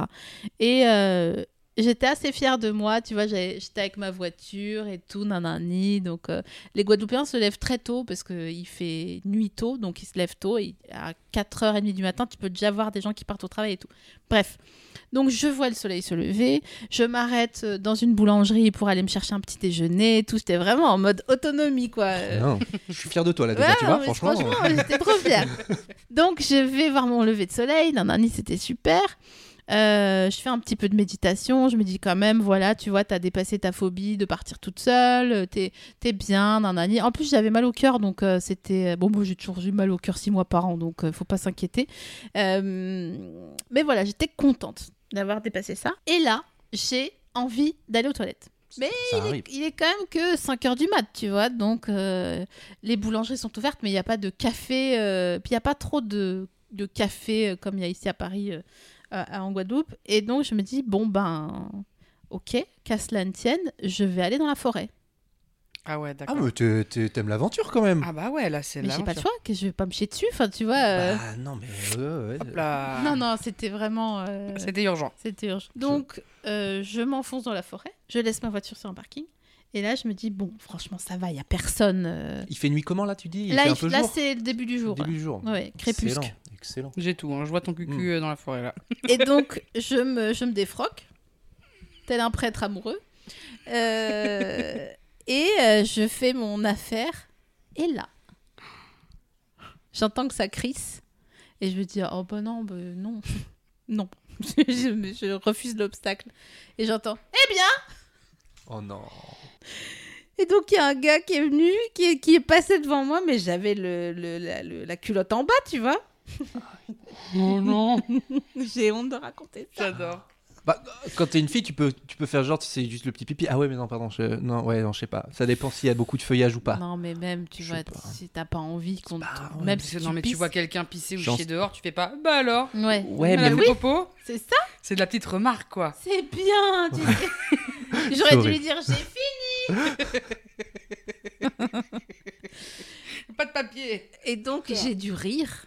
Et euh, j'étais assez fière de moi. Tu vois, j'étais avec ma voiture et tout, nanani. Donc euh, les Guadeloupéens se lèvent très tôt parce qu'il fait nuit tôt, donc ils se lèvent tôt. Et à 4h30 du matin, tu peux déjà voir des gens qui partent au travail et tout. Bref. Donc je vois le soleil se lever, je m'arrête euh, dans une boulangerie pour aller me chercher un petit déjeuner, et tout. J'étais vraiment en mode autonomie, quoi. Euh, Non, [laughs] je suis fier de toi là déjà, Ouais, tu vois, franchement. franchement, j'étais trop fière. [laughs] Donc, je vais voir mon lever de soleil. Nanani, c'était super. Euh, je fais un petit peu de méditation. Je me dis quand même, voilà, tu vois, t'as dépassé ta phobie de partir toute seule. euh, T'es es bien, nanani. En plus, j'avais mal au cœur, donc euh, c'était. Bon, moi, j'ai toujours eu mal au cœur six mois par an, donc euh, faut pas s'inquiéter. Mais voilà, j'étais contente d'avoir dépassé ça. Et là, j'ai envie d'aller aux toilettes. Mais il est, arrive. il est quand même que 5 heures du mat, tu vois. Donc, euh, les boulangeries sont ouvertes, mais il n'y a pas de café. euh, puis, il n'y a pas trop de, de café euh, comme il y a ici à Paris, euh, en Guadeloupe. Et donc, je me dis, bon, ben, ok, qu'à cela ne tienne, je vais aller dans la forêt. Ah ouais, Ah, d'accord. mais t'es- t'es- t'aimes l'aventure quand même. Ah bah ouais, là c'est Mais là. j'ai pas le choix, que je vais pas me chier dessus. Enfin, tu vois. euh, Bah, non, mais. ouais, ouais. Hop là. Non, non, c'était vraiment. euh, C'était urgent. C'était urgent. Donc, euh, je m'enfonce dans la forêt. Je laisse ma voiture sur un parking. Et là, je me dis, bon, franchement, ça va, il n'y a personne. euh. Il fait nuit comment là, tu dis? Il Là, fait un il- peu là jour? c'est le début du jour. Début du jour. Ouais, crépuscle. Excellent, excellent. J'ai tout, hein. je vois ton cucu Mm. euh, dans la forêt là. Et donc, je me, je me défroque, tel un prêtre amoureux. Euh, et euh, je fais mon affaire. Et là, j'entends que ça crisse. Et je me dis, oh bah non, bah non, [laughs] non. [laughs] je, je refuse l'obstacle. Et j'entends, eh bien Oh non. Et donc, il y a un gars qui est venu, qui est, qui est passé devant moi, mais j'avais le, le- la, le- la culotte en bas, tu vois. Oh non [laughs] J'ai honte de raconter ça. J'adore. Bah, quand t'es une fille, tu peux, tu peux faire genre, c'est juste le petit pipi. Ah ouais, mais non, pardon. Je... Non, ouais, non, je sais pas. Ça dépend s'il y a beaucoup de feuillage ou pas. Non, mais même, tu Je vois, si t'as pas envie qu'on te... pas- ouais, Même si que tu non mais tu vois quelqu'un pisser ou chier dehors, tu fais pas bah alors Ouais, Ouais, mais fait popo c'est ça, C'est de la petite remarque quoi. c'est bien. tu sais. [laughs] J'aurais dû lui dire, j'ai fini. [laughs] Pas de papier. Et donc, j'ai dû rire.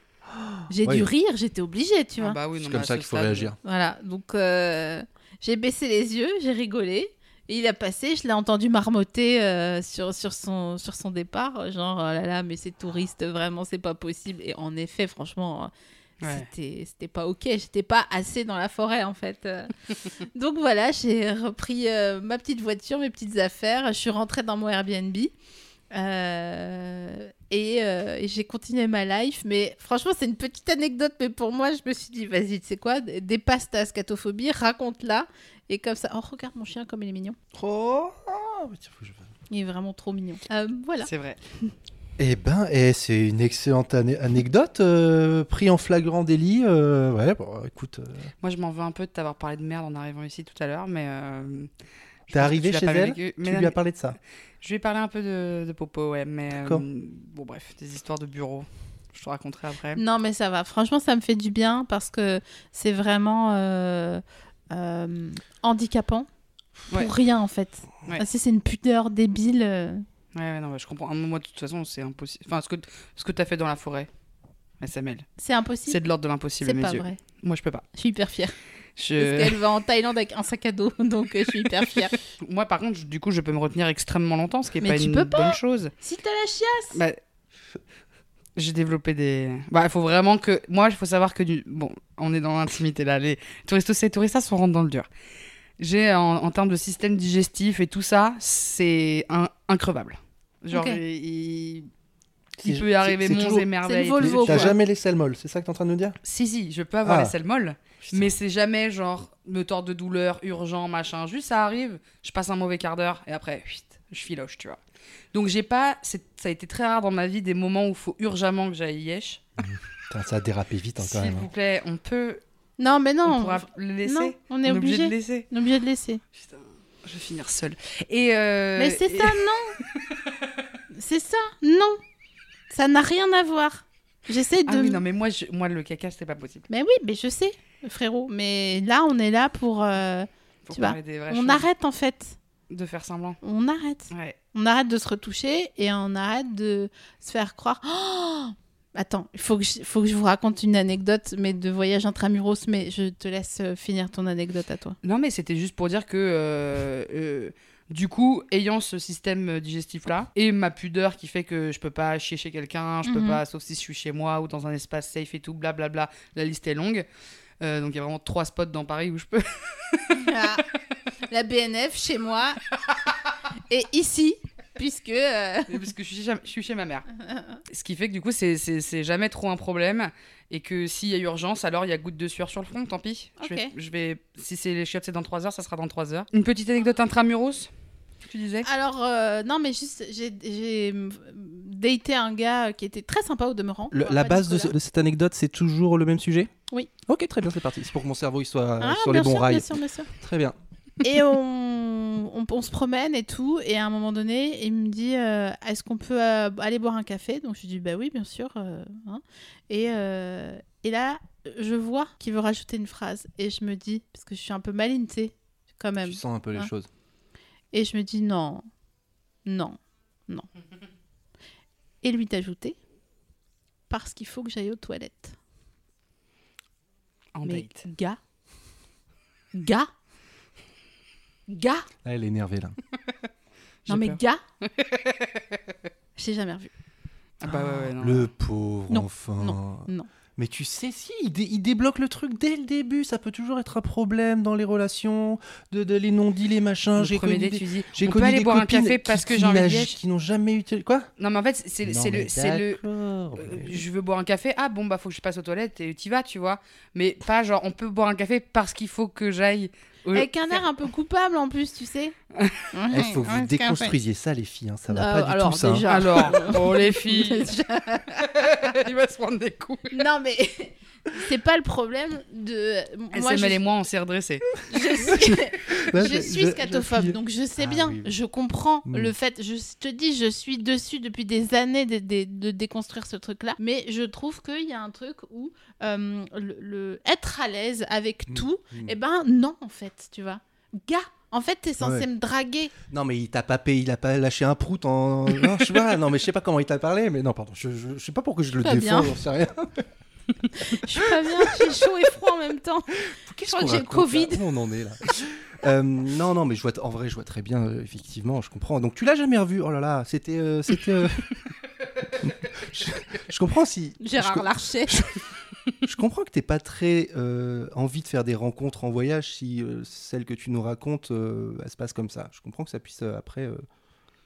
J'ai Ouais. dû rire, j'étais obligée, tu vois. Ah bah oui, non, C'est comme à ça ce qu'il faut réagir. Voilà, donc euh, j'ai baissé les yeux, j'ai rigolé. Et il a passé, je l'ai entendu marmotter euh, sur, sur, son, sur son départ, genre oh là là, mais c'est touriste, vraiment, c'est pas possible. Et en effet, franchement, euh, Ouais. c'était c'était pas ok, j'étais pas assez dans la forêt en fait. Euh, [laughs] donc voilà, j'ai repris euh, ma petite voiture, mes petites affaires, je suis rentrée dans mon Airbnb. Euh, et, euh, et j'ai continué ma life, mais franchement, c'est une petite anecdote, mais pour moi, je me suis dit, vas-y, tu sais quoi, dépasse ta scatophobie, raconte-la, et comme ça, oh, regarde mon chien comme il est mignon. Oh, mais tiens, faut que je- Il est vraiment trop mignon. Euh, voilà. C'est vrai. [laughs] Eh ben, eh, c'est une excellente ane- anecdote. euh, pris en flagrant délit. euh, ouais, bon, écoute. euh, Moi je m'en veux un peu de t'avoir parlé de merde en arrivant ici tout à l'heure, mais. T'es arrivé chez elle vécu. Tu non, lui as parlé de ça Je lui ai parlé un peu de, de popo, ouais, mais. euh, bon bref, des histoires de bureau. Je te raconterai après. Non, mais ça va. Franchement, ça me fait du bien parce que c'est vraiment euh, euh, handicapant pour Ouais. rien en fait. Ouais. Ah, si c'est une pudeur débile. euh, Ouais, ouais, non, ouais, je comprends. Moi, de toute façon, c'est impossible. Enfin, ce que, ce que t'as fait dans la forêt, SML, C'est impossible. c'est de l'ordre de l'impossible à C'est pas yeux. vrai. Moi, je peux pas. Je suis hyper fière. Je... Parce qu'elle va en Thaïlande avec un sac à dos, [laughs] donc euh, je suis hyper fière. [laughs] Moi, par contre, je- du coup, je peux me retenir extrêmement longtemps, ce qui est Mais pas tu une peux pas. bonne chose. si t'as la chiasse. Bah, j'ai développé des. Bah, il faut vraiment que. Moi, il faut savoir que du. Bon, on est dans l'intimité là. Les touristes, ces touristes sont rentrent dans le dur. J'ai en, en termes de système digestif et tout ça, c'est un- increvable. Genre, il, il- C'est- il peut y arriver monts et merveilles. C'est une Volvo. T'as jamais les selles molles, c'est ça que t'es en train de nous dire? Si, si, je peux avoir Ah. les selles molles, mais c'est jamais genre me tord de douleur, urgent, machin. Juste ça arrive, je passe un mauvais quart d'heure et après, huit, je filoche, tu vois. Donc j'ai pas, c'est- ça a été très rare dans ma vie des moments où il faut urgemment que j'aille yesh. [laughs] Putain, Ça a dérapé vite hein, quand S'il même. vous plaît, on peut, Non, mais on non. pourra le laisser. non, on est obligé obligé. de laisser. On est obligé de laisser. Putain, je vais finir seule. Et euh, mais c'est et- ça, non. [laughs] c'est ça, non. Ça n'a rien à voir. J'essaie de. Ah oui, non, mais moi, je- moi le caca, c'était pas possible. Mais oui, mais je sais, frérot. Mais là, on est là pour. euh, Faut Tu vois, On choses, arrête en fait. de faire semblant. On arrête. Ouais. On arrête de se retoucher et on arrête de se faire croire. Oh Attends, il faut que, je, faut que je vous raconte une anecdote, mais de voyage intramuros. Mais je te laisse euh, finir ton anecdote à toi. Non, mais c'était juste pour dire que, euh, euh, du coup, ayant ce système digestif-là, et ma pudeur qui fait que je peux pas chier chez quelqu'un, je peux Mhm. pas, sauf si je suis chez moi ou dans un espace safe et tout, blablabla, la liste est longue. Euh, donc il y a vraiment trois spots dans Paris où je peux. Ah, La BNF chez moi [laughs] et ici, puisque. euh, parce que je suis, chez, je suis chez ma mère. Ce qui fait que du coup, c'est- c'est c'est jamais trop un problème. Et que s'il y a urgence, alors il y a goutte de sueur sur le front, tant pis. Je, vais, Ok. je vais- si c'est les chiottes, c'est dans 3 heures, ça sera dans 3 heures. Une petite anecdote intramuros, tu disais Alors, euh, non, mais juste, j'ai- daté un gars qui était très sympa au demeurant. Le- la base de, Nicolas. ce- de cette anecdote, c'est toujours le même sujet Oui. Ok, très bien, c'est parti. C'est pour que mon cerveau il soit Ah, sur les bien bons sûr, rails. Bien sûr, bien sûr. Très bien. Et on, on, on se promène et tout. Et à un moment donné, il me dit euh, Est-ce qu'on peut euh, aller boire un café? Donc je lui dis Bah oui, bien sûr. euh, hein. et, euh, et là, je vois qu'il veut rajouter une phrase. Et je me dis Parce que je suis un peu sais, quand même. Tu sens un peu les Hein. choses. Et je me dis Non, non. Non. Et lui d'ajouter parce qu'il faut que j'aille aux toilettes. En Mais date. gars, gars, gars, Ah, elle est énervée là. [laughs] Non mais peur. gars, je t'ai jamais revu. Ah bah ouais, ouais, non. Le pauvre Non, enfant. non, non. Mais tu sais, si, il, dé- il débloque le truc dès le début. Ça peut toujours être un problème dans les relations, de, de les non-dits, les machins. Le J'ai connu date, des- tu dis, j'ai on peut connu aller des boire un copines café qui- parce que qui j'ai envie n'ont jamais eu... Quoi Non mais en fait, c'est le, c'est le, Euh, mais- je veux boire un café, ah bon bah faut que je passe aux toilettes et tu vas, tu vois. Mais pas genre on peut boire un café parce qu'il faut que j'aille. Avec un air un peu coupable en plus, tu sais. Il Eh, faut que vous déconstruisiez ça, les filles. hein, Ça va Euh, pas du alors, tout, ça. hein. déjà- Alors, [laughs] oh les filles, [laughs] il va se prendre des coups. non mais c'est pas le problème de. Moi, SML je, et moi on s'est redressés. je [laughs] suis, Là, je suis scatophobe, je- donc je sais Ah bien, oui, oui. je comprends Mm. le fait. Je te dis, je suis dessus depuis des années de, de- de déconstruire ce truc-là, mais je trouve qu'il y a un truc où euh, le, le- être à l'aise avec Mm. tout, Mm. eh ben non en fait, tu vois. Gars, en fait, t'es censé Ouais. me draguer. Non, mais il t'a pas payé, il a pas lâché un prout en. Non, je sais pas, non, mais je sais pas comment il t'a parlé, mais non, pardon, je, je, je sais pas pourquoi je le défends, j'en sais rien. [laughs] [laughs] Je suis pas bien, j'ai chaud et froid en même temps. Qu'est-ce crois que j'ai le Covid. Où on en est là Euh, non, non, mais je vois, en vrai, je vois très bien, euh, effectivement, je comprends. Donc, tu l'as jamais revu? Oh là là, c'était. euh, c'était euh, [laughs] je, je comprends si. Gérard je, co- Larcher. je comprends que t'aies pas très euh, envie de faire des rencontres en voyage si euh, celle que tu nous racontes, euh, elle se passe comme ça. Je comprends que ça puisse euh, après euh,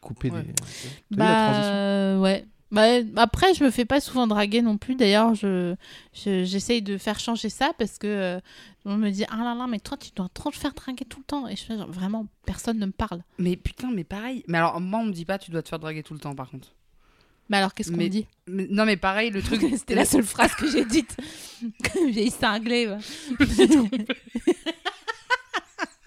couper Ouais. des. T'as vu la transition Bah ouais. Bah, après, je me fais pas souvent draguer non plus. D'ailleurs, je, je- j'essaye de faire changer ça parce que euh, on me dit ah là là, mais toi, tu dois trop te faire draguer tout le temps. Et je fais genre, vraiment, personne ne me parle. Mais putain, mais pareil. Mais alors moi on me dit pas tu dois te faire draguer tout le temps par contre. Mais alors, qu'est-ce qu'on me dit? Mais- non mais pareil le truc. [laughs] C'était la seule phrase que j'ai dite. [laughs] Vieille cinglée. va. [laughs]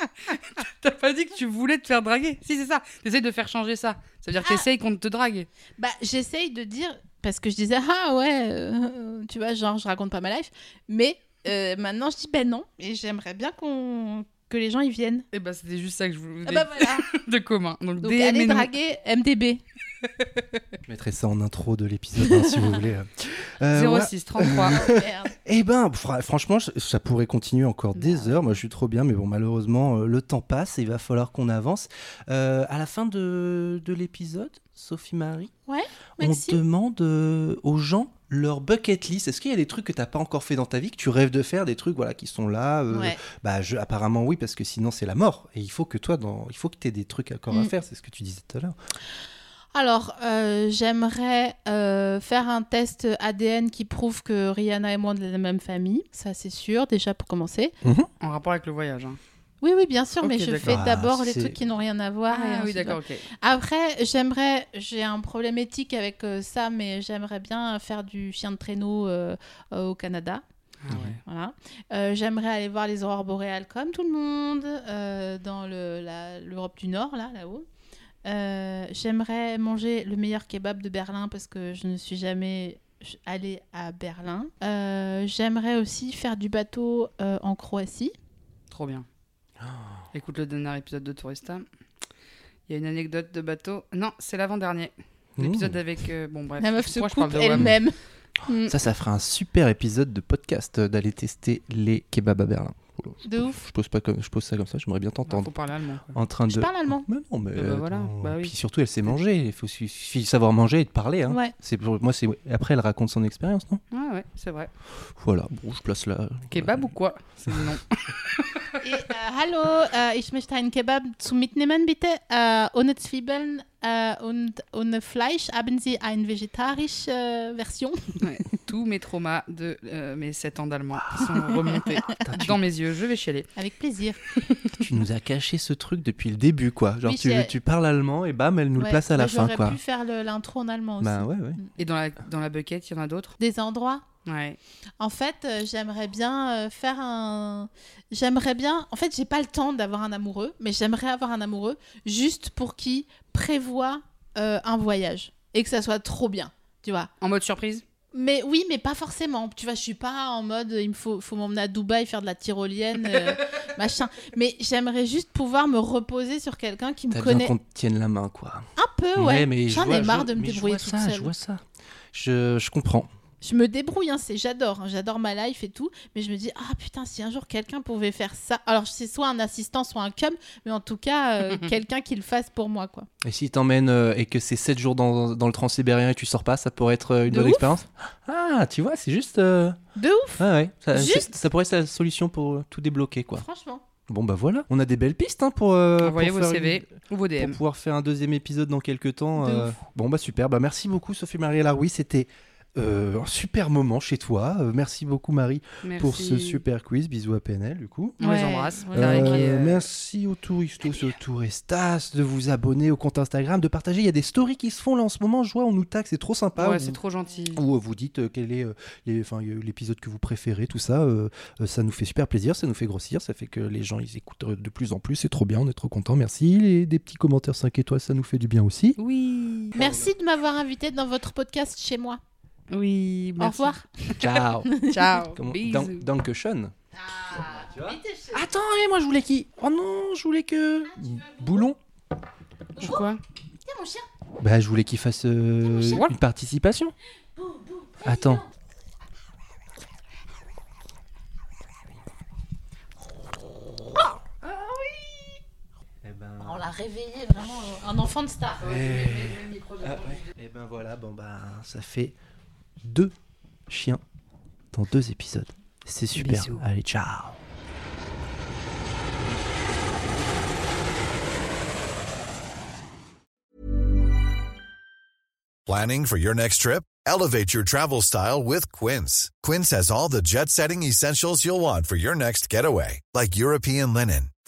[laughs] T'as pas dit que tu voulais te faire draguer Si c'est ça. T'essayes de faire changer ça. Ça veut dire que t'essayes qu'on te drague. bah, j'essaye de dire parce que je disais ah ouais, euh, tu vois, genre je raconte pas ma life. Mais euh, maintenant, je dis ben non. Et j'aimerais bien qu'on que les gens y viennent. Et bah c'était juste ça que je voulais Ah bah voilà. [laughs] de commun. Donc, Donc allez draguer MDB. Je mettrai ça en intro de l'épisode hein, si vous voulez. Euh, ouais. 06 33. Merde. [laughs] Eh ben, fra- franchement, ça pourrait continuer encore des heures. Moi, je suis trop bien, mais bon, malheureusement, euh, le temps passe et il va falloir qu'on avance. Euh, à la fin de, de l'épisode, Sophie Marie, Ouais, on demande euh, aux gens leur bucket list. Est-ce qu'il y a des trucs que t'as pas encore fait dans ta vie, que tu rêves de faire, des trucs voilà qui sont là euh, Ouais. Bah, je, apparemment oui, parce que sinon c'est la mort. Et il faut que toi, dans, il faut que t'aies des trucs encore à Mm. faire. C'est ce que tu disais tout à l'heure. Alors, euh, j'aimerais euh, faire un test ADN qui prouve que Rihanna et moi on est de la même famille. Ça, c'est sûr, déjà pour commencer. En rapport avec le voyage. hein. Oui, oui, bien sûr, Ok, mais je d'accord. fais Ah, d'abord les c'est- trucs qui n'ont rien à voir. et Ah oui ensuite, d'accord ok. Après, j'aimerais, j'ai un problème éthique avec euh, ça, mais j'aimerais bien faire du chien de traîneau euh, euh, au Canada. Ah ouais. Voilà. Euh, j'aimerais aller voir les aurores boréales comme tout le monde euh, dans le- la- l'Europe du Nord, là, là-haut. Euh, j'aimerais manger le meilleur kebab de Berlin parce que je ne suis jamais allée à Berlin. Euh, j'aimerais aussi faire du bateau euh, en Croatie. Trop bien. Écoute le dernier épisode de Tourista. Il y a une anecdote de bateau. Non, c'est l'avant-dernier. L'épisode Mmh. avec. euh, bon, bref. La meuf se coupe elle-même. Ça, ça ferait un super épisode de podcast d'aller tester les kebabs à Berlin. De ouf. Je pose pas comme, je pose ça comme ça. J'aimerais bien Ah, t'entendre. faut parler allemand. quoi. en train de. Je parle allemand. Mais non, mais. Ah bah voilà, attends. bah oui. Puis surtout, elle sait manger. Il faut suffit- de savoir manger et de parler. Hein. Ouais. C'est pour moi, c'est après elle raconte son expérience, non? Ouais, ouais, c'est vrai. Voilà. Bon, je place là. Kebab ou quoi? C'est le nom. [laughs] Et, hallo, äh, ich möchte einen Kebab zu mitnehmen, bitte. Äh, ohne Zwiebeln äh, und ohne Fleisch. Haben Sie eine vegetarische äh, Version [laughs] Ouais. Tous mes traumas de euh, mes 7 ans d'allemand [laughs] sont remontés dans mes yeux. Je vais chialer. Avec plaisir. [laughs] tu nous as caché ce truc depuis le début, quoi. Genre, Oui, tu, parles allemand et bam, elle nous le Ouais, place à la fin, J'aurais quoi. pu faire le- l'intro en allemand aussi. Bah ouais, ouais. Et dans la, dans la bucket, il y en a d'autres? Des endroits? Ouais. En fait, euh, j'aimerais bien euh, faire un. J'aimerais bien. En fait, j'ai pas le temps d'avoir un amoureux, mais j'aimerais avoir un amoureux juste pour qui prévoit euh, un voyage et que ça soit trop bien, tu vois. En mode surprise? Mais oui, mais pas forcément. Tu vois, je suis pas en mode il me faut, faut m'emmener à Dubaï faire de la tyrolienne, euh, [laughs] machin. Mais j'aimerais juste pouvoir me reposer sur quelqu'un qui me T'as besoin connaît qu'on te tienne la main, quoi. un peu, ouais. mais J'en ai marre je- de me débrouiller vois toute ça, seule. Je vois ça. Je, je comprends. Je me débrouille, hein, c'est j'adore, hein, j'adore ma life et tout, mais je me dis ah putain si un jour quelqu'un pouvait faire ça, alors c'est soit un assistant, soit un cum, mais en tout cas euh, [laughs] quelqu'un qui le fasse pour moi quoi. Et si t'emmènes euh, et que c'est 7 jours dans, dans le transsibérien et tu sors pas, ça pourrait être euh, une De bonne ouf. expérience? Ah, tu vois, c'est juste. euh, De ouf, Ouais, ouais. Ça, Juste. ça pourrait être la solution pour tout débloquer, quoi. franchement. Bon, bah voilà. On a des belles pistes hein, pour. euh, Envoyez pour vos CV ou vos une- DM. Pour pouvoir faire un deuxième épisode dans quelques temps. De euh, ouf. Bon, bah super. Bah merci beaucoup, Sophie-Marie Laroui. C'était. Euh, un super moment chez toi. Euh, merci beaucoup Marie Merci. pour ce super quiz. Bisous à PNL du coup. On les embrasse. ouais. Euh, euh, Merci aux touristos, aux touristas de vous abonner au compte Instagram, de partager. Il y a des stories qui se font là en ce moment. Je vois, on nous tag, c'est trop sympa. Ouais, c'est trop gentil. où euh, vous dites euh, quel est euh, euh, l'épisode que vous préférez, tout ça. ça nous fait super plaisir, ça nous fait grossir, ça fait que les gens ils écoutent de plus en plus. C'est trop bien, on est trop contents. Merci. Les, des petits commentaires 5 étoiles, ça nous fait du bien aussi. Oui. Merci de m'avoir invité dans votre podcast chez moi. Oui. Au merci. revoir. Ciao. [laughs] Ciao. Comment Bisous. Dan- Dankeschön. Ah, Attends, et moi je voulais qui Oh non, je voulais que. Boulon Pourquoi Tiens mon chien. Bah, je voulais qu'il fasse euh, une participation. Bou, bou, Attends. Eh ben... On l'a réveillé vraiment un enfant de star. Ah Et ben voilà, bon bah ça fait deux chiens dans deux épisodes. C'est super. Bisous. Allez, ciao. Planning for your next trip? Elevate your travel style with Quince. Quince has all the jet setting essentials you'll want for your next getaway, like European linen,